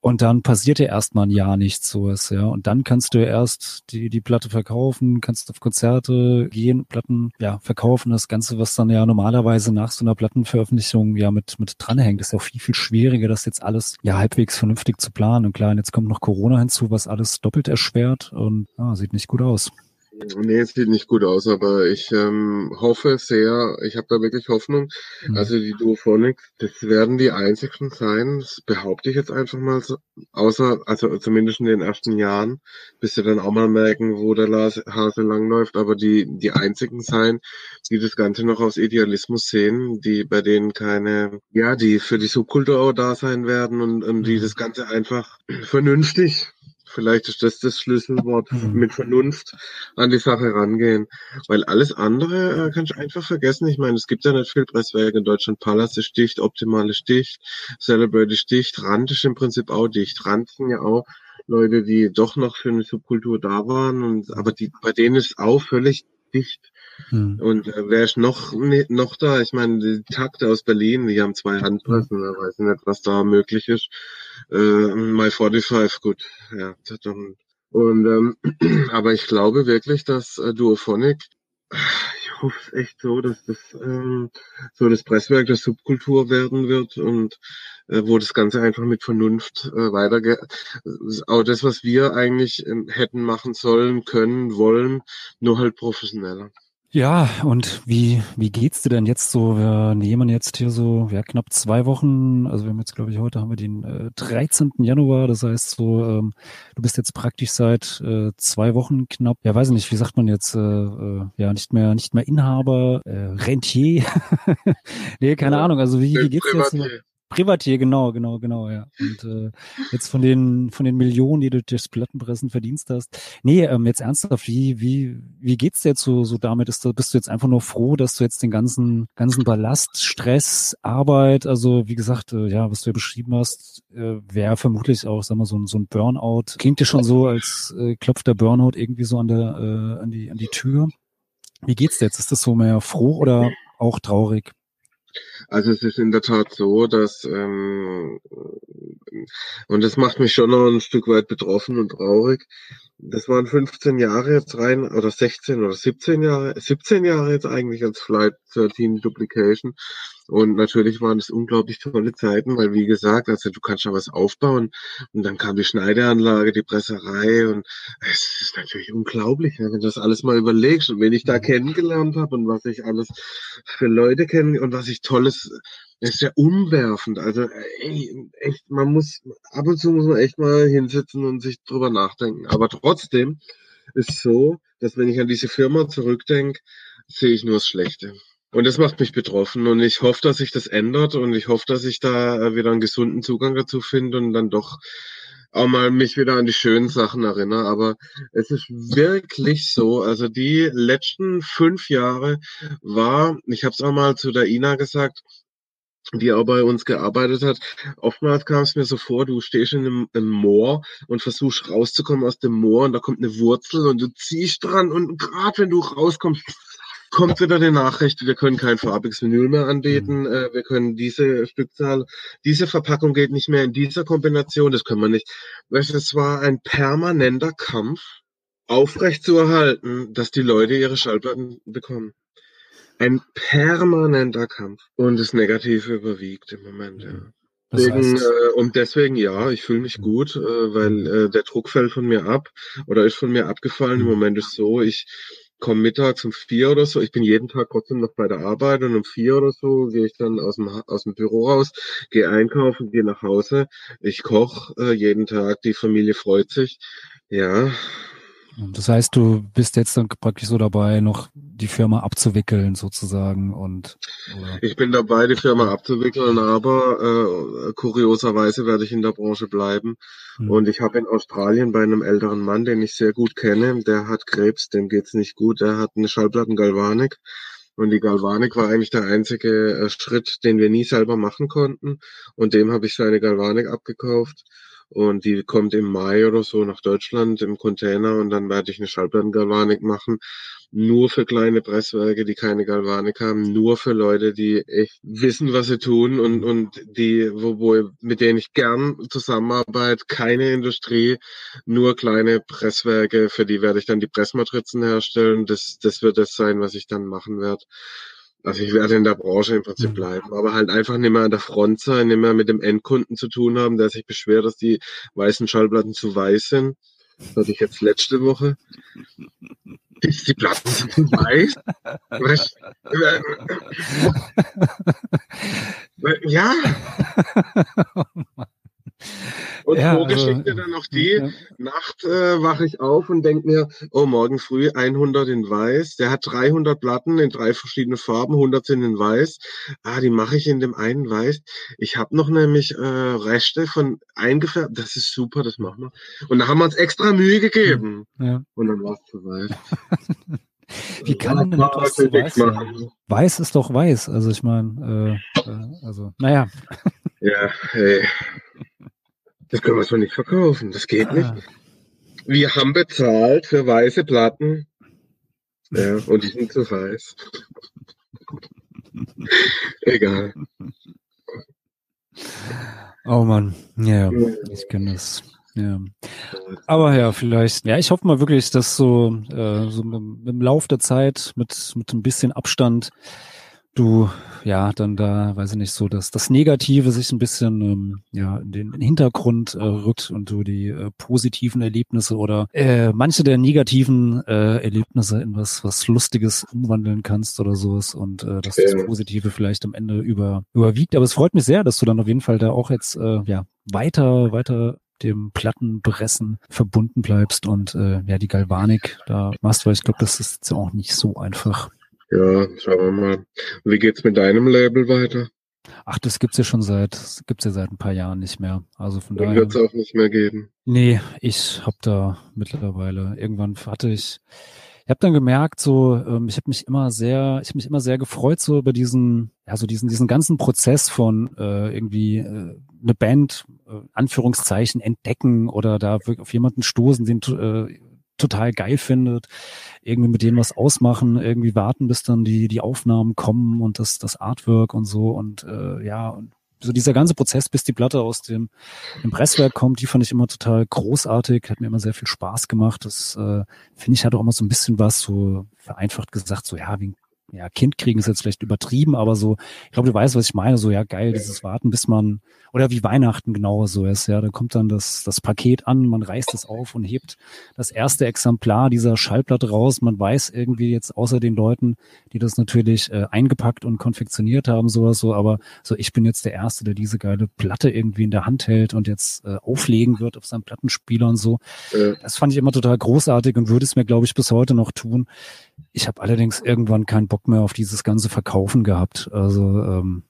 Und dann passiert ja erstmal ein Jahr nichts sowas, ja. Und dann kannst du ja erst die, die Platte verkaufen, kannst auf Konzerte gehen, Platten, ja, verkaufen. Das Ganze, was dann ja normalerweise nach so einer Plattenveröffentlichung ja mit, mit dranhängt, ist ja auch viel, viel schwieriger, das jetzt alles ja halbwegs vernünftig zu planen. Und klar, und jetzt kommt noch Corona hinzu, was alles doppelt erschwert und ja, sieht nicht gut aus. Nee, es sieht nicht gut aus, aber ich ähm, hoffe sehr, ich habe da wirklich Hoffnung. Mhm. Also die Duophonics, das werden die einzigsten sein, das behaupte ich jetzt einfach mal so, außer, also zumindest in den ersten Jahren, bis sie dann auch mal merken, wo der Hase langläuft, aber die, die einzigen sein, die das Ganze noch aus Idealismus sehen, die bei denen keine, ja, die für die Subkultur auch da sein werden und, und die Mhm. das Ganze einfach vernünftig Vielleicht ist das das Schlüsselwort Mhm. mit Vernunft an die Sache rangehen. Weil alles andere äh, kannst du einfach vergessen. Ich meine, es gibt ja nicht viel Presswerk in Deutschland. Palace ist dicht, Optimal ist dicht, Celebrate ist dicht, Rand ist im Prinzip auch dicht. Rand sind ja auch Leute, die doch noch für eine Subkultur da waren. Und, aber die, bei denen ist auch völlig dicht. Mhm. Und äh, wer ist noch, ne, noch da? Ich meine, die Takte aus Berlin, die haben zwei Handpressen, da weiß ich nicht, was da möglich ist. Äh, My 45, gut, ja. Und ähm, <clears throat> aber ich glaube wirklich, dass äh, Duophonic, ich hoffe es echt so, dass das ähm, so das Presswerk der Subkultur werden wird und äh, wo das Ganze einfach mit Vernunft äh, weitergeht. Auch das, was wir eigentlich ähm, hätten machen sollen, können, wollen, nur halt professioneller. Ja, und wie, wie geht's dir denn jetzt so? Wir nehmen jetzt hier so, ja, knapp zwei Wochen, also wir haben jetzt, glaube ich, heute haben wir den äh, 13. Januar, das heißt so, ähm, du bist jetzt praktisch seit äh, zwei Wochen knapp, ja, weiß ich nicht, wie sagt man jetzt, äh, äh, ja, nicht mehr, nicht mehr Inhaber, äh, Rentier. <laughs> nee, keine Ja, Ahnung, also wie, wie geht's dir jetzt? Privatier. Genau, genau, genau, ja. Und äh, jetzt von den von den Millionen, die du durchs Plattenpressen verdienst hast. Nee, ähm, jetzt ernsthaft, wie wie wie geht's dir jetzt so so damit? Ist, bist du jetzt einfach nur froh, dass du jetzt den ganzen ganzen Ballast, Stress, Arbeit, also wie gesagt, äh, ja, was du ja beschrieben hast, äh, wäre vermutlich auch, sag mal, so ein so ein Burnout. Klingt dir schon so, als äh, klopft der Burnout irgendwie so an der äh, an die an die Tür. Wie geht's dir jetzt? Ist das so mehr froh oder auch traurig? Also es ist in der Tat so, dass ähm, und das macht mich schon noch ein Stück weit betroffen und traurig, das waren 15 Jahre jetzt rein, oder 16 oder 17 Jahre, 17 Jahre jetzt eigentlich als Flight 13 Duplication. Und natürlich waren es unglaublich tolle Zeiten, weil wie gesagt, also du kannst ja was aufbauen und dann kam die Schneideanlage, die Presserei und es ist natürlich unglaublich, wenn du das alles mal überlegst und wen ich da kennengelernt habe und was ich alles für Leute kenne und was ich tolles, es ist ja umwerfend. Also ey, echt, man muss, ab und zu muss man echt mal hinsitzen und sich drüber nachdenken. Aber trotzdem ist so, dass wenn ich an diese Firma zurückdenke, sehe ich nur das Schlechte. Und das macht mich betroffen und ich hoffe, dass sich das ändert und ich hoffe, dass ich da wieder einen gesunden Zugang dazu finde und dann doch auch mal mich wieder an die schönen Sachen erinnere. Aber es ist wirklich so, also die letzten fünf Jahre war, ich habe es auch mal zu der Ina gesagt, die auch bei uns gearbeitet hat. Oftmals kam es mir so vor, du stehst in einem, Moor und versuchst rauszukommen aus dem Moor und da kommt eine Wurzel und du ziehst dran und gerade wenn du rauskommst, kommt wieder die Nachricht, wir können kein farbiges Vinyl mehr anbieten, mhm. äh, wir können diese Stückzahl, diese Verpackung geht nicht mehr in dieser Kombination, das können wir nicht. Es war ein permanenter Kampf, aufrecht zu erhalten, dass die Leute ihre Schallplatten bekommen. Ein permanenter Kampf. Und das Negative überwiegt im Moment, ja. Deswegen, äh, und deswegen ja, ich fühle mich gut, äh, weil äh, der Druck fällt von mir ab oder ist von mir abgefallen. Im mhm. Moment ist so, ich komme mittags um vier oder so. Ich bin jeden Tag trotzdem noch bei der Arbeit und um vier oder so gehe ich dann aus dem, aus dem Büro raus, gehe einkaufen, gehe nach Hause. Ich koche äh, jeden Tag, die Familie freut sich. Ja, das heißt, du bist jetzt dann praktisch so dabei, noch die Firma abzuwickeln sozusagen und oder? Ich bin dabei, die Firma abzuwickeln, aber äh, kurioserweise werde ich in der Branche bleiben. Hm. Und ich habe in Australien bei einem älteren Mann, den ich sehr gut kenne, der hat Krebs, dem geht's nicht gut, der hat eine Schallplattengalvanik. Und die Galvanik war eigentlich der einzige äh, Schritt, den wir nie selber machen konnten. Und dem habe ich seine Galvanik abgekauft. Und die kommt im Mai oder so nach Deutschland im Container und dann werde ich eine Schallplattengalvanik machen. Nur für kleine Presswerke, die keine Galvanik haben, nur für Leute, die echt wissen, was sie tun und, und die, wo, wo, mit denen ich gern zusammenarbeite, keine Industrie, nur kleine Presswerke, für die werde ich dann die Pressmatrizen herstellen. Das, das wird das sein, was ich dann machen werde. Also ich werde in der Branche im Prinzip mhm. bleiben, aber halt einfach nicht mehr an der Front sein, nicht mehr mit dem Endkunden zu tun haben, der sich beschwert, dass die weißen Schallplatten zu weiß sind. Das hatte ich jetzt letzte Woche. Die Platten sind zu weiß. <laughs> ja. Und ja, Vorgeschichte also, dann noch die, ja. Nacht äh, wache ich auf und denke mir, oh, morgen früh 100 in weiß. Der hat 300 Platten in drei verschiedene Farben, 100 sind in weiß. Ah, die mache ich in dem einen weiß. Ich habe noch nämlich äh, Reste von eingefärbt. Das ist super, das machen wir. Und da haben wir uns extra Mühe gegeben. Ja. Und dann war es zu weiß. <laughs> Wie kann man denn etwas zu weiß sein? Weiß ist doch weiß. Also ich meine, äh, äh, also, naja. Ja, hey. Das können wir so nicht verkaufen. Das geht ah. nicht. Wir haben bezahlt für weiße Platten. Ja, und die sind zu weiß. Egal. Oh Mann, ja, ich kenne das. Ja. Aber ja, vielleicht, ja, ich hoffe mal wirklich, dass so, äh, so im, im Lauf der Zeit mit, mit ein bisschen Abstand du ja dann da, weiß ich nicht, so, dass das Negative sich ein bisschen ähm, ja in den, in den Hintergrund äh, rückt und du die äh, positiven Erlebnisse oder äh, manche der negativen äh, Erlebnisse in was was Lustiges umwandeln kannst oder sowas und äh, dass das Positive vielleicht am Ende über überwiegt. Aber es freut mich sehr, dass du dann auf jeden Fall da auch jetzt äh, ja weiter weiter dem Plattenpressen verbunden bleibst und äh, ja die Galvanik da machst, weil ich glaube, das ist jetzt auch nicht so einfach. Ja, schauen wir mal. Wie geht's mit deinem Label weiter? Ach, das gibt's ja schon seit, gibt's ja seit ein paar Jahren nicht mehr. Also von daher. Wird's auch nicht mehr geben. Nee, ich hab da mittlerweile, irgendwann hatte ich, ich habe dann gemerkt, so, ähm, ich habe mich immer sehr, ich habe mich immer sehr gefreut so über diesen, ja, so diesen, diesen ganzen Prozess von äh, irgendwie äh, eine Band, äh, Anführungszeichen, entdecken oder da auf jemanden stoßen, den äh, total geil findet, irgendwie mit denen was ausmachen, irgendwie warten, bis dann die, die Aufnahmen kommen und das, das Artwork und so und äh, ja, und so dieser ganze Prozess, bis die Platte aus dem, dem Presswerk kommt, die fand ich immer total großartig, hat mir immer sehr viel Spaß gemacht. Das äh, finde ich hat auch immer so ein bisschen was, so vereinfacht gesagt, so ja, wie ein ja, Kind kriegen ist jetzt vielleicht übertrieben, aber so, ich glaube, du weißt, was ich meine, so, ja, geil, dieses Warten, bis man, oder wie Weihnachten genau so ist, ja, da kommt dann das, das Paket an, man reißt es auf und hebt das erste Exemplar dieser Schallplatte raus, man weiß irgendwie jetzt außer den Leuten, die das natürlich äh, eingepackt und konfektioniert haben, sowas so, aber so, ich bin jetzt der Erste, der diese geile Platte irgendwie in der Hand hält und jetzt äh, auflegen wird auf seinem Plattenspieler und so. Ja. Das fand ich immer total großartig und würde es mir, glaube ich, bis heute noch tun. Ich habe allerdings irgendwann keinen Bock mehr auf dieses ganze Verkaufen gehabt. Also ähm,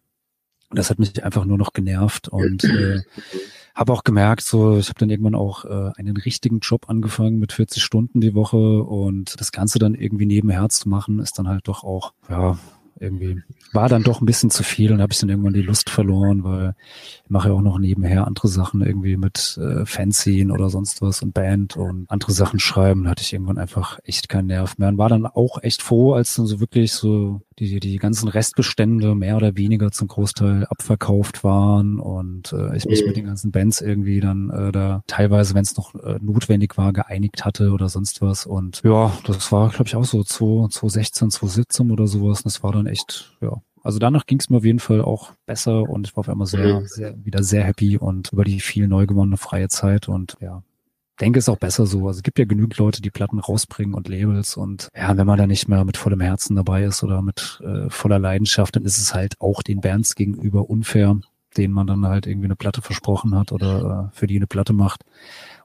das hat mich einfach nur noch genervt und äh, <laughs> habe auch gemerkt, so ich habe dann irgendwann auch äh, einen richtigen Job angefangen mit 40 Stunden die Woche und das Ganze dann irgendwie nebenher zu machen, ist dann halt doch auch ja irgendwie war dann doch ein bisschen zu viel und habe ich dann irgendwann die Lust verloren, weil ich mache ja auch noch nebenher andere Sachen irgendwie mit äh, Fanzine oder sonst was und Band und andere Sachen schreiben. Da hatte ich irgendwann einfach echt keinen Nerv mehr und war dann auch echt froh, als dann so wirklich so die, die ganzen Restbestände mehr oder weniger zum Großteil abverkauft waren und äh, ich mich mit den ganzen Bands irgendwie dann äh, da teilweise, wenn es noch äh, notwendig war, geeinigt hatte oder sonst was. Und ja, das war, glaube ich, auch so 2016, 2017 oder sowas. Und das war dann echt, ja, also danach ging es mir auf jeden Fall auch besser und ich war auf einmal sehr, sehr, wieder sehr happy und über die viel neu gewonnene freie Zeit und ja, denke, ist auch besser so. Also es gibt ja genügend Leute, die Platten rausbringen und Labels und ja, wenn man da nicht mehr mit vollem Herzen dabei ist oder mit äh, voller Leidenschaft, dann ist es halt auch den Bands gegenüber unfair, denen man dann halt irgendwie eine Platte versprochen hat oder äh, für die eine Platte macht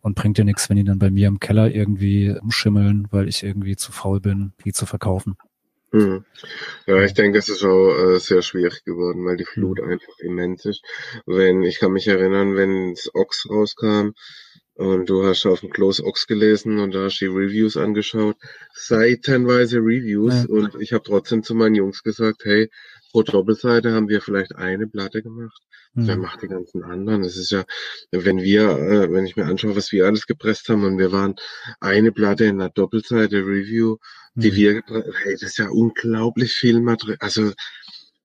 und bringt ja nichts, wenn die dann bei mir im Keller irgendwie umschimmeln, weil ich irgendwie zu faul bin, die zu verkaufen. Hm. Ja, ich denke, es ist auch äh, sehr schwierig geworden, weil die Flut hm. einfach immens ist. Wenn, ich kann mich erinnern, wenn das Ox rauskam, und du hast auf dem Close Ox gelesen und da hast die Reviews angeschaut. Seitenweise Reviews. Ja. Und ich habe trotzdem zu meinen Jungs gesagt, hey, pro Doppelseite haben wir vielleicht eine Platte gemacht. Mhm. Wer macht die ganzen anderen? Das ist ja, wenn wir, äh, wenn ich mir anschaue, was wir alles gepresst haben und wir waren eine Platte in einer Doppelseite Review, die mhm. wir, hey, das ist ja unglaublich viel Material. Also,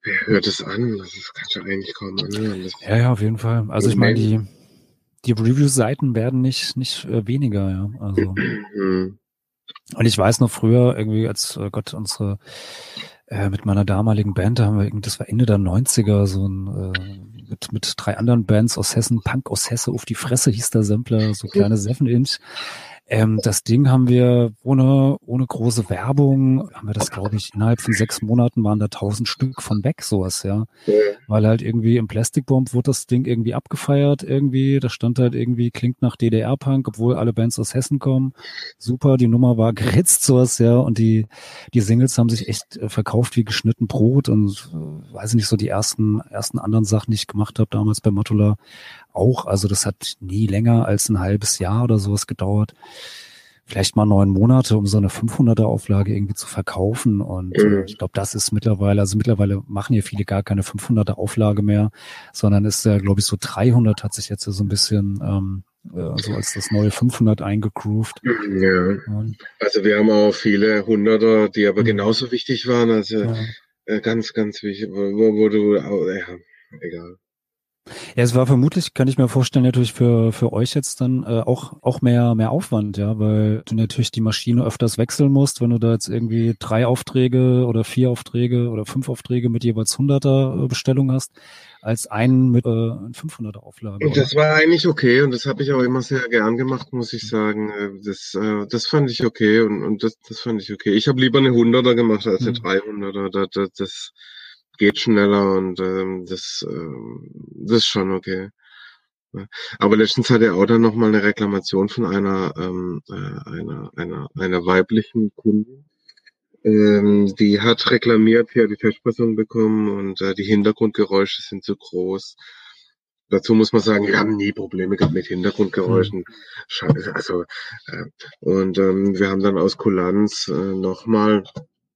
wer hört es an? Das kannst du eigentlich kaum anhören. ja, ja, auf jeden Fall. Also ich meine, die, die Review-Seiten werden nicht, nicht äh, weniger, ja. Also. Mhm. Und ich weiß noch früher, irgendwie, als äh, Gott, unsere äh, mit meiner damaligen Band, da haben wir irgendwie, das war Ende der 90er, so ein äh, mit, mit drei anderen Bands aus Hessen, Punk aus Hesse auf die Fresse hieß der Sampler, so kleine <laughs> Seven Inch. Ähm, das Ding haben wir ohne, ohne große Werbung, haben wir das, glaube ich, innerhalb von sechs Monaten waren da tausend Stück von weg, sowas, ja. ja. Weil halt irgendwie im Plastikbomb wurde das Ding irgendwie abgefeiert, irgendwie. Da stand halt irgendwie, klingt nach DDR-Punk, obwohl alle Bands aus Hessen kommen. Super, die Nummer war <laughs> geritzt, sowas, ja. Und die, die Singles haben sich echt äh, verkauft wie geschnitten Brot und äh, weiß ich nicht, so die ersten, ersten anderen Sachen, die ich gemacht habe damals bei Motula, auch. Also das hat nie länger als ein halbes Jahr oder sowas gedauert. Vielleicht mal neun Monate, um so eine 500er Auflage irgendwie zu verkaufen. Und äh, mhm. ich glaube, das ist mittlerweile, also mittlerweile machen hier viele gar keine 500er Auflage mehr, sondern ist ja, glaube ich, so 300 hat sich jetzt so ein bisschen ähm, äh, so als das neue 500 eingegroovt. Ja. Also wir haben auch viele Hunderter, die aber mhm. genauso wichtig waren. Also ja. Äh, ganz, ganz wichtig, wo, wo du, ja, egal. Ja, es war vermutlich, kann ich mir vorstellen, natürlich für, für euch jetzt dann äh, auch, auch mehr, mehr Aufwand, ja, weil du natürlich die Maschine öfters wechseln musst, wenn du da jetzt irgendwie drei Aufträge oder vier Aufträge oder fünf Aufträge mit jeweils 100er äh, Bestellung hast, als einen mit äh, 500er Auflage. Und das war eigentlich okay und das habe ich auch immer sehr gern gemacht, muss ich sagen. Äh, das, äh, das fand ich okay und, und das, das fand ich okay. Ich habe lieber eine 100er gemacht als eine mhm. 300er. Das, das, das geht schneller und ähm, das, ähm, das ist schon okay. Aber letztens hat er auch dann nochmal eine Reklamation von einer, ähm, äh, einer, einer, einer weiblichen Kundin. Ähm, die hat reklamiert, sie hat die Testperson bekommen und äh, die Hintergrundgeräusche sind zu groß. Dazu muss man sagen, wir haben nie Probleme gehabt mit Hintergrundgeräuschen. Scheiße, also äh, und ähm, wir haben dann aus Kulanz äh, nochmal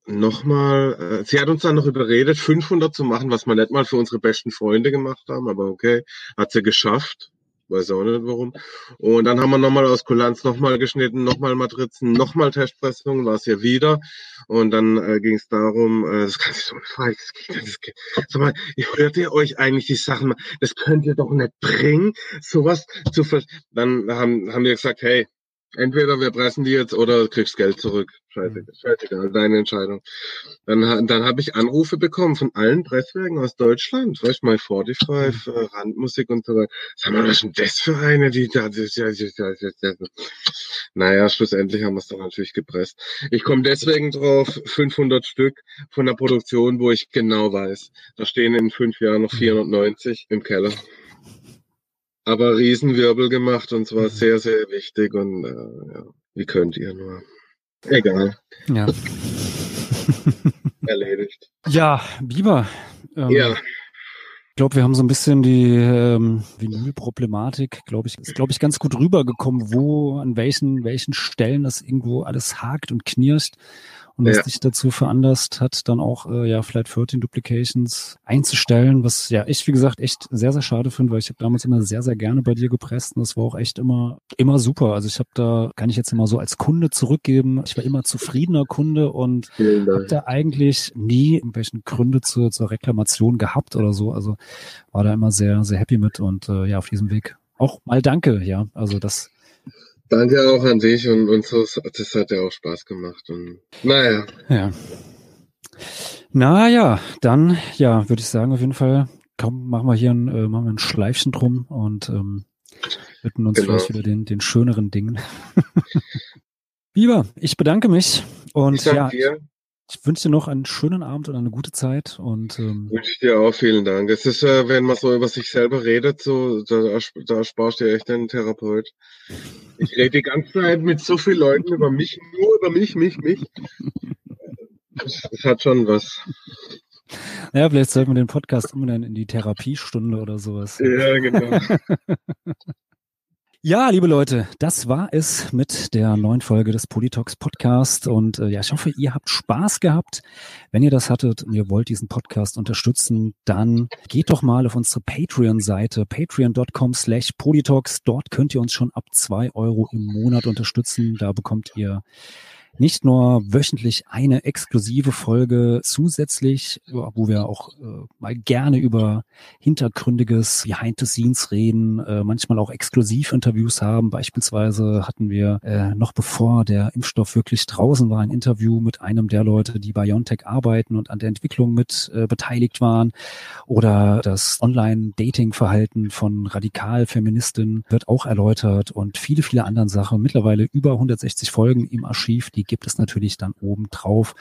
nochmal, äh, sie hat uns dann noch überredet, 500 zu machen, was wir nicht mal für unsere besten Freunde gemacht haben, aber okay, hat sie geschafft. weiß auch nicht warum. Und dann haben wir nochmal aus Kulanz nochmal geschnitten, nochmal Matrizen, nochmal Testpressung, war es ja wieder. Und dann äh, ging es darum, äh, das kann ich so nicht das geht, das geht. Sag mal, hört ihr euch eigentlich die Sachen, das könnt ihr doch nicht bringen, sowas zu ver Dann haben, haben wir gesagt, hey, entweder wir pressen die jetzt oder kriegst Geld zurück. Scheißegal, mhm. scheißegal, deine Entscheidung. Dann, dann habe ich Anrufe bekommen von allen Presswerken aus Deutschland, weißt du, My 45, mhm. äh, Randmusik und so weiter. Sag mal, was ist denn das für eine, die da, das, das, das, das. Naja, schlussendlich haben wir es dann natürlich gepresst. Ich komme deswegen drauf, 500 Stück von der Produktion, wo ich genau weiß, da stehen in fünf Jahren noch 490 mhm. im Keller aber Riesenwirbel gemacht und zwar mhm. sehr, sehr wichtig und äh, ja, wie könnt ihr nur? Egal. Ja. <laughs> Erledigt. Ja, Biber. Ähm, ja. Ich glaube, wir haben so ein bisschen die ähm, Vinylproblematik, glaube ich, ist, glaube ich, ganz gut rübergekommen, wo, an welchen, welchen Stellen das irgendwo alles hakt und knirscht und was ja. dich dazu veranlasst hat, dann auch äh, ja Flight 13 Duplications einzustellen, was ja ich, wie gesagt, echt sehr, sehr schade finde, weil ich habe damals immer sehr, sehr gerne bei dir gepresst und das war auch echt immer, immer super. Also ich habe da, kann ich jetzt immer so als Kunde zurückgeben, ich war immer zufriedener Kunde und habe da eigentlich nie irgendwelchen Gründe zur, zur Reklamation gehabt oder so. Also war da immer sehr, sehr happy mit und äh, ja, auf diesem Weg auch mal danke, ja. Also das Danke auch an dich und, und so, das hat ja auch Spaß gemacht. Und naja. Ja. Naja, dann, ja, würde ich sagen, auf jeden Fall, komm, machen wir hier ein, äh, machen wir ein Schleifchen drum und ähm, widmen uns genau. vielleicht wieder den, den schöneren Dingen. <laughs> Lieber, ich bedanke mich und ja, dir. Ich wünsche dir noch einen schönen Abend und eine gute Zeit. Und ähm, wünsche ich dir auch vielen Dank. Es ist, äh, wenn man so über sich selber redet, so da, da sparst du echt einen Therapeut. Ich rede die ganze Zeit mit so vielen Leuten über mich, nur über mich, mich, mich. Das, hat schon was. Ja, vielleicht sollten wir den Podcast umbenennen in die Therapiestunde oder sowas. Ja, genau. <laughs> Ja, liebe Leute, das war es mit der neuen Folge des Politox Podcast. Und äh, ja, ich hoffe, ihr habt Spaß gehabt. Wenn ihr das hattet und ihr wollt diesen Podcast unterstützen, dann geht doch mal auf unsere Patreon-Seite, patreon.com slash politox. Dort könnt ihr uns schon ab zwei Euro im Monat unterstützen. Da bekommt ihr nicht nur wöchentlich eine exklusive Folge zusätzlich, wo wir auch äh, mal gerne über hintergründiges Behind the Scenes reden, äh, manchmal auch Exklusivinterviews haben. Beispielsweise hatten wir äh, noch bevor der Impfstoff wirklich draußen war, ein Interview mit einem der Leute, die bei BioNTech arbeiten und an der Entwicklung mit äh, beteiligt waren. Oder das Online-Dating-Verhalten von Radikalfeministinnen wird auch erläutert und viele, viele andere Sachen. Mittlerweile über 160 Folgen im Archiv, die gibt es natürlich dann oben drauf.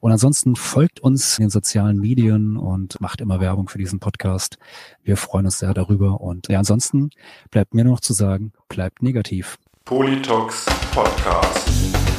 Und ansonsten folgt uns in den sozialen Medien und macht immer Werbung für diesen Podcast. Wir freuen uns sehr darüber. Und ja, ansonsten bleibt mir noch zu sagen, bleibt negativ. Politox. Podcast.